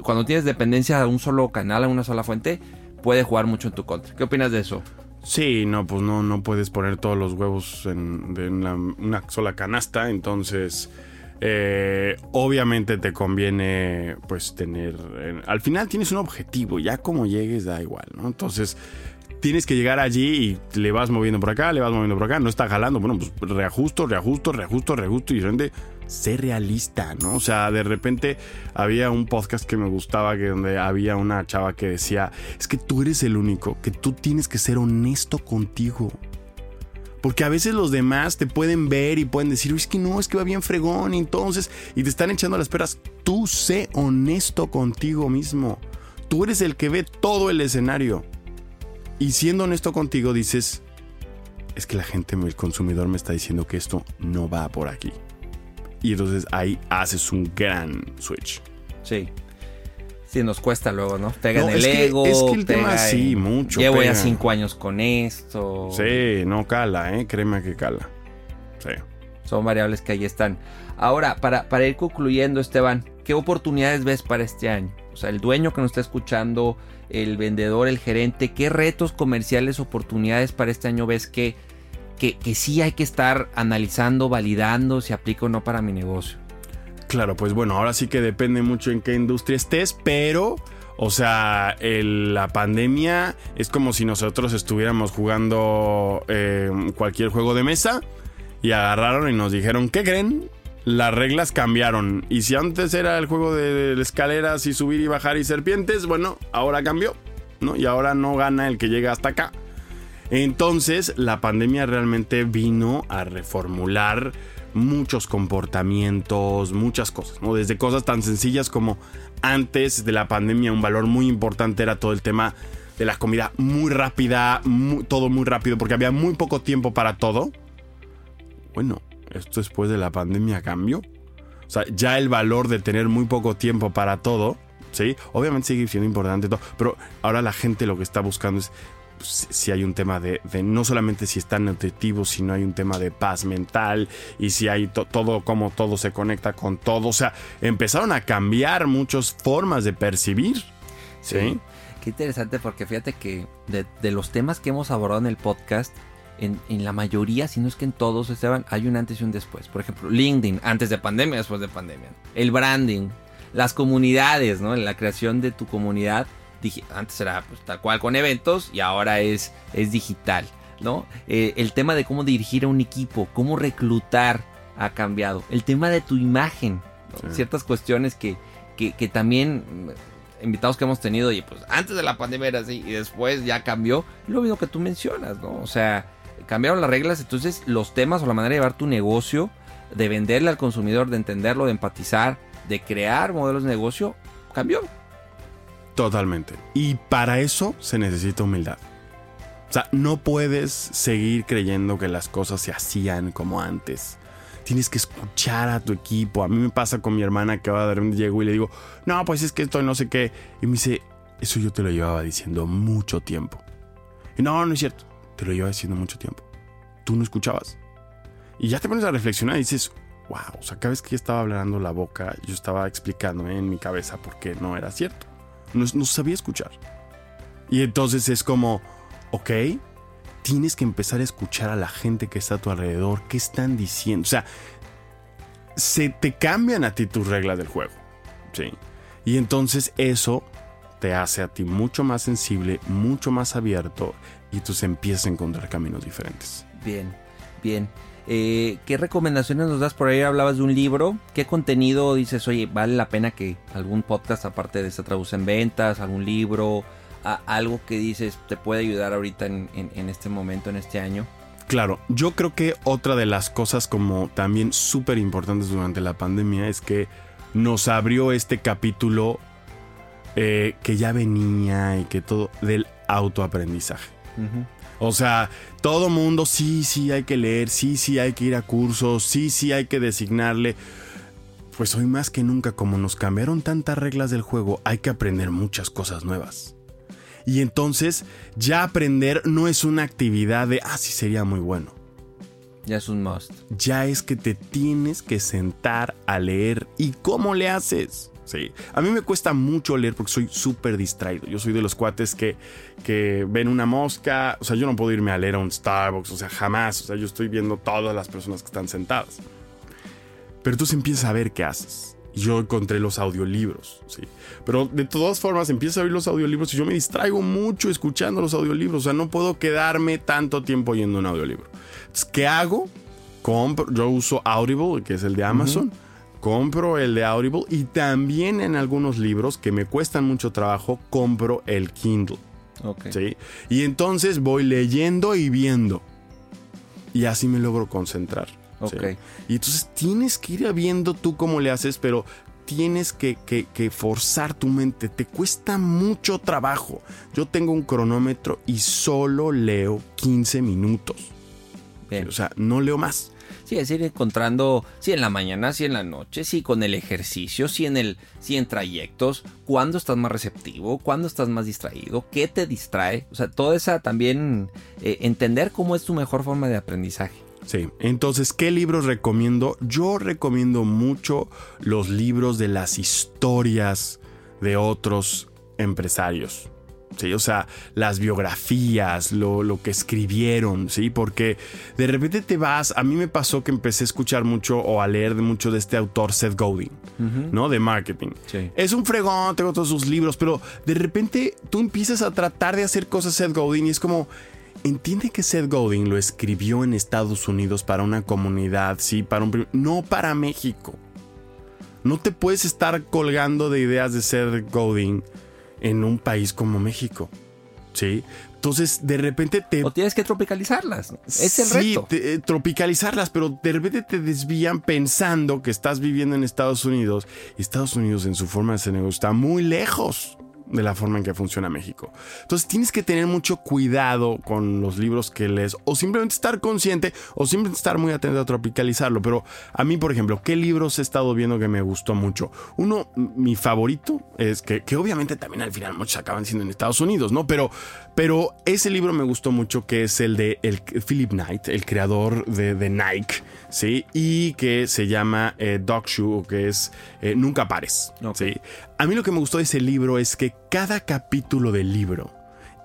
cuando tienes dependencia a un solo canal, a una sola fuente, puede jugar mucho en tu contra. ¿Qué opinas de eso? Sí, no, pues no, no puedes poner todos los huevos en, una sola canasta, entonces... Eh, obviamente te conviene pues tener al final tienes un objetivo ya como llegues da igual no entonces tienes que llegar allí y le vas moviendo por acá le vas moviendo por acá no está jalando bueno pues reajusto reajusto reajusto reajusto y de repente ser realista, ¿no? O sea, de repente había un podcast que me gustaba que donde había una chava que decía, es que tú eres el único, que tú tienes que ser honesto contigo. Porque a veces los demás te pueden ver y pueden decir, es que no, es que va bien fregón, y entonces, y te están echando las peras. Tú sé honesto contigo mismo. Tú eres el que ve todo el escenario. Y siendo honesto contigo dices, es que la gente, el consumidor me está diciendo que esto no va por aquí. Y entonces ahí haces un gran switch. Sí. Sí, nos cuesta luego, ¿no? Pega en el ego. es que el tema sí, mucho. Llevo ya cinco años con esto. Sí, no cala, ¿eh? Créeme que cala. Sí. Son variables que ahí están. Ahora, para, para ir concluyendo, Esteban, ¿qué oportunidades ves para este año? O sea, el dueño que nos está escuchando, el vendedor, el gerente, ¿qué retos comerciales, oportunidades para este año ves que que, sí hay que estar analizando, validando si aplica o no para mi negocio. Claro, pues bueno, ahora sí que depende mucho en qué industria estés, pero, o sea, la pandemia es como si nosotros estuviéramos jugando eh, cualquier juego de mesa y agarraron y nos dijeron, ¿qué creen? Las reglas cambiaron. Y si antes era el juego de escaleras y subir y bajar y serpientes, bueno, ahora cambió, ¿no? Y ahora no gana el que llega hasta acá. Entonces, la pandemia realmente vino a reformular muchos comportamientos, muchas cosas, ¿no? Desde cosas tan sencillas como antes de la pandemia un valor muy importante era todo el tema de la comida muy rápida, todo muy rápido, porque había muy poco tiempo para todo. Bueno, esto después de la pandemia cambió. O sea, ya el valor de tener muy poco tiempo para todo, ¿sí? Obviamente sigue siendo importante todo, pero ahora la gente lo que está buscando es si hay un tema de, no solamente si están nutritivos, sino hay un tema de paz mental y si hay todo, como todo se conecta con todo. O sea, empezaron a cambiar muchas formas de percibir. Sí. Qué interesante porque fíjate que de, los temas que hemos abordado en el podcast, en, la mayoría, si no es que en todos, Esteban, hay un antes y un después. Por ejemplo, LinkedIn, antes de pandemia, después de pandemia. El branding, las comunidades, ¿no? La creación de tu comunidad antes era pues, tal cual con eventos y ahora es, es digital, ¿no? Eh, el tema de cómo dirigir a un equipo, cómo reclutar ha cambiado. El tema de tu imagen, ciertas cuestiones que, que, también mm, invitados que hemos tenido, y pues antes de la pandemia era así y después ya cambió, lo mismo que tú mencionas, ¿no? O sea, cambiaron las reglas, entonces los temas o la manera de llevar tu negocio, de venderle al consumidor, de entenderlo, de empatizar, de crear modelos de negocio, cambió. Totalmente. Y para eso se necesita humildad. O sea, no puedes seguir creyendo que las cosas se hacían como antes. Tienes que escuchar a tu equipo. A mí me pasa con mi hermana que va a dar un llego y le digo, no, pues es que esto no sé qué. Y me dice, eso yo te lo llevaba diciendo mucho tiempo. Y no, no es cierto. Te lo llevaba diciendo mucho tiempo. Tú no escuchabas. Y ya te pones a reflexionar y dices, wow, o sea, cada vez que estaba hablando la boca, yo estaba explicándome en mi cabeza por qué no era cierto. No, sabía escuchar. Y entonces es como, ok, tienes que empezar a escuchar a la gente que está a tu alrededor, qué están diciendo. O sea, se te cambian a ti tus reglas del juego. Sí. Y entonces eso te hace a ti mucho más sensible, mucho más abierto y tú empiezas a encontrar caminos diferentes. Bien, bien. Eh, ¿Qué recomendaciones nos das por ahí? Hablabas de un libro. ¿Qué contenido dices, oye, vale la pena que algún podcast, aparte de se traduce en ventas, algún libro, algo que dices te puede ayudar ahorita en, este momento, en este año? Claro, yo creo que otra de las cosas como también súper importantes durante la pandemia es que nos abrió este capítulo eh, que ya venía y que todo del autoaprendizaje. O sea, todo mundo, sí, sí hay que leer, sí, sí hay que ir a cursos, sí, sí hay que designarle. Pues hoy más que nunca, como nos cambiaron tantas reglas del juego, hay que aprender muchas cosas nuevas. Y entonces ya aprender no es una actividad de, ah, sí sería muy bueno. Ya es un must. Ya es que te tienes que sentar a leer. ¿Y cómo le haces? Sí. A mí me cuesta mucho leer porque soy súper distraído. Yo soy de los cuates que, que ven una mosca. O sea, yo no puedo irme a leer a un Starbucks. O sea, jamás. O sea, yo estoy viendo todas las personas que están sentadas. Pero tú empiezas a ver qué haces yo encontré los audiolibros, ¿sí? Pero de todas formas empiezo a oír los audiolibros y yo me distraigo mucho escuchando los audiolibros, o sea, no puedo quedarme tanto tiempo oyendo un audiolibro. Entonces, ¿qué hago? Compro, yo uso Audible, que es el de Amazon. Compro el de Audible y también en algunos libros que me cuestan mucho trabajo, compro el Kindle. ¿sí? Y entonces voy leyendo y viendo. Y así me logro concentrar. Y entonces tienes que ir viendo tú cómo le haces, pero tienes que, forzar tu mente. Te cuesta mucho trabajo. Yo tengo un cronómetro y solo leo 15 minutos. O sea, no leo más. Sí, es ir encontrando, sí en la mañana, sí en la noche, sí con el ejercicio, sí en el, sí en trayectos, cuándo estás más receptivo, cuándo estás más distraído, qué te distrae, o sea, toda esa también eh, entender cómo es tu mejor forma de aprendizaje. Sí, entonces, ¿qué libros recomiendo? Yo recomiendo mucho los libros de las historias de otros empresarios. Sí, o sea, las biografías, lo, que escribieron, ¿sí? Porque de repente te vas, a mí me pasó que empecé a escuchar mucho o a leer mucho de este autor Seth Godin, ¿no? De marketing. Es un fregón, tengo todos sus libros, pero de repente tú empiezas a tratar de hacer cosas Seth Godin y es como, Entiende que Seth Godin lo escribió en Estados Unidos para una comunidad, sí, para un no para México. No te puedes estar colgando de ideas de Seth Godin en un país como México. ¿Sí? Entonces, de repente te. O tienes que tropicalizarlas. Es el reto. Sí, eh, tropicalizarlas, pero de repente te desvían pensando que estás viviendo en Estados Unidos. Y Estados Unidos, en su forma de ser negocio, está muy lejos de la forma en que funciona México. Entonces tienes que tener mucho cuidado con los libros que lees o simplemente estar consciente o simplemente estar muy atento a tropicalizarlo. Pero a mí, por ejemplo, ¿qué libros he estado viendo que me gustó mucho? Uno, mi favorito, es que, que obviamente también al final muchos acaban siendo en Estados Unidos, ¿no? Pero, pero ese libro me gustó mucho que es el de el, Philip Knight, el creador de, de Nike, ¿sí? Y que se llama eh, Dog Shoe, que es eh, Nunca Pares, ¿sí? A mí lo que me gustó de ese libro es que cada capítulo del libro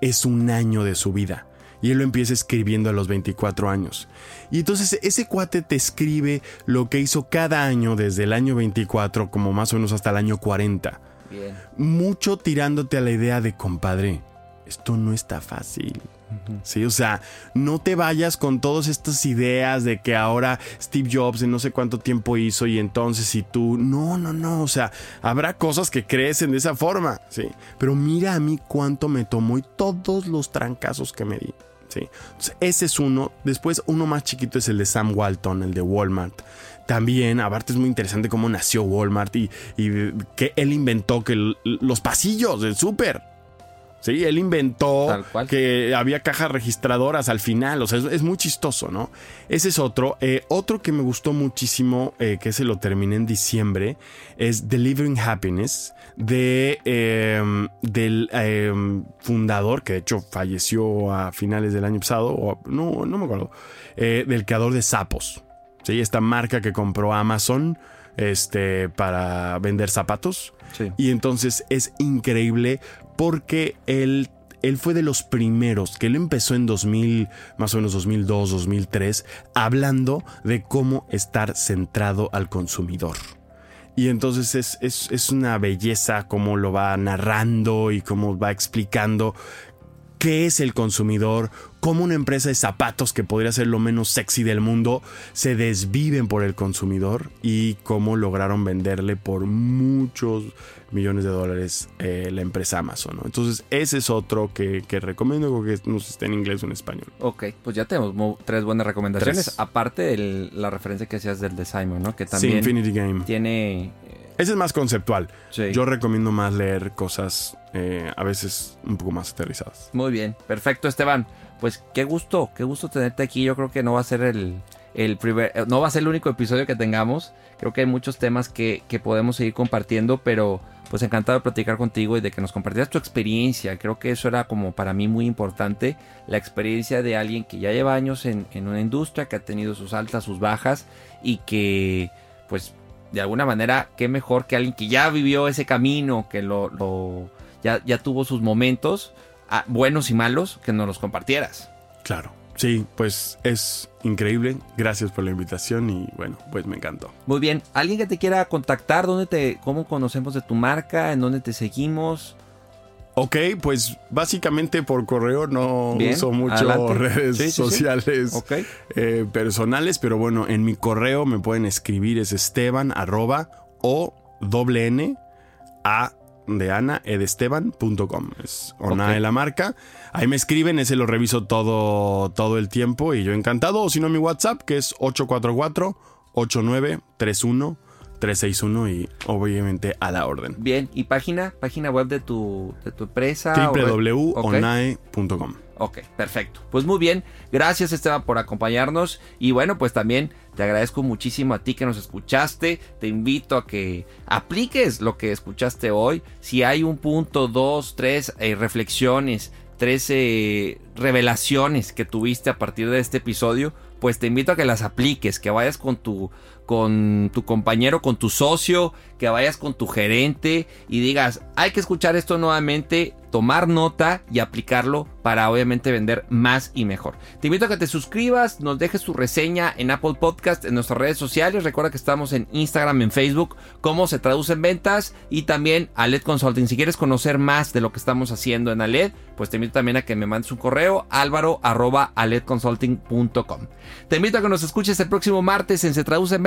es un año de su vida. Y él lo empieza escribiendo a los 24 años. Y entonces ese cuate te escribe lo que hizo cada año desde el año 24 como más o menos hasta el año 40. Bien. Mucho tirándote a la idea de compadre esto no está fácil. Sí, o sea, no te vayas con todas estas ideas de que ahora Steve Jobs en no sé cuánto tiempo hizo y entonces si tú, no, no, no, o sea, habrá cosas que crecen de esa forma, sí, pero mira a mí cuánto me tomó y todos los trancazos que me di. Sí. ese es uno. Después, uno más chiquito es el de Sam Walton, el de Walmart. También, aparte, es muy interesante cómo nació Walmart y, y que él inventó que los pasillos del súper Sí, él inventó que había cajas registradoras al final, o sea, es, muy chistoso, ¿no? Ese es otro. Eh, otro que me gustó muchísimo, eh, que se lo terminé en diciembre, es Delivering Happiness, de, em, del em, fundador, que de hecho falleció a finales del año pasado, o no, no me acuerdo, eh, del creador de Sapos. Sí, esta marca que compró Amazon este, para vender zapatos. Sí. Y entonces es increíble porque él, él fue de los primeros, que él empezó en 2000, más o menos 2002, 2003, hablando de cómo estar centrado al consumidor. Y entonces es, es, es una belleza cómo lo va narrando y cómo va explicando qué es el consumidor, cómo una empresa de zapatos que podría ser lo menos sexy del mundo se desviven por el consumidor y cómo lograron venderle por muchos millones de dólares eh, la empresa Amazon. ¿no? Entonces ese es otro que, que recomiendo que no sé si está en inglés o en español. Ok, pues ya tenemos mo- tres buenas recomendaciones. Tres. Aparte de la referencia que hacías del de Simon, ¿no? Que Sí, también Infinity Game. tiene... eh, Ese es más conceptual. Sí. Yo recomiendo más leer cosas eh, a veces un poco más aterrizadas. Muy bien, perfecto Esteban. Pues qué gusto, qué gusto tenerte aquí. Yo creo que no va a ser el, el primer, eh, no va a ser el único episodio que tengamos. Creo que hay muchos temas que, que podemos seguir compartiendo, pero pues encantado de platicar contigo y de que nos compartieras tu experiencia. Creo que eso era como para mí muy importante, la experiencia de alguien que ya lleva años en, en una industria, que ha tenido sus altas, sus bajas y que pues de alguna manera, qué mejor que alguien que ya vivió ese camino, que lo, lo- ya, ya tuvo sus momentos, buenos y malos, que nos los compartieras. Claro. Sí, pues es increíble. Gracias por la invitación y bueno, pues me encantó. Muy bien, alguien que te quiera contactar, ¿dónde te, cómo conocemos de tu marca, en dónde te seguimos? Ok, pues básicamente por correo no Bien, uso mucho adelante. redes Sí, sí, sí. sociales eh, personales, pero bueno, en mi correo me pueden escribir es esteban arroba o doble n a de Ana edesteban.com. Es Ona Ok. de la marca. Ahí me escriben, ese lo reviso todo, todo el tiempo y yo encantado. O si no, mi WhatsApp que es 844 8931 361 y obviamente a la orden. Bien, ¿y página? ¿Página web de tu, de tu empresa? Ok. Ok, perfecto. Pues muy bien, gracias Esteban por acompañarnos y bueno, pues también te agradezco muchísimo a ti que nos escuchaste, te invito a que apliques lo que escuchaste hoy, si hay un punto, dos, tres eh, reflexiones, tres revelaciones que tuviste a partir de este episodio, pues te invito a que las apliques, que vayas con tu con tu compañero, con tu socio, que vayas con tu gerente y digas, hay que escuchar esto nuevamente, tomar nota y aplicarlo para obviamente vender más y mejor. Te invito a que te suscribas, nos dejes tu reseña en Apple Podcast, en nuestras redes sociales. Recuerda que estamos en Instagram, en Facebook, cómo se traducen ventas y también a LED Consulting. Si quieres conocer más de lo que estamos haciendo en ALED, pues te invito también a que me mandes un correo álvaro. Te invito a que nos escuches el próximo martes en Se Traduce en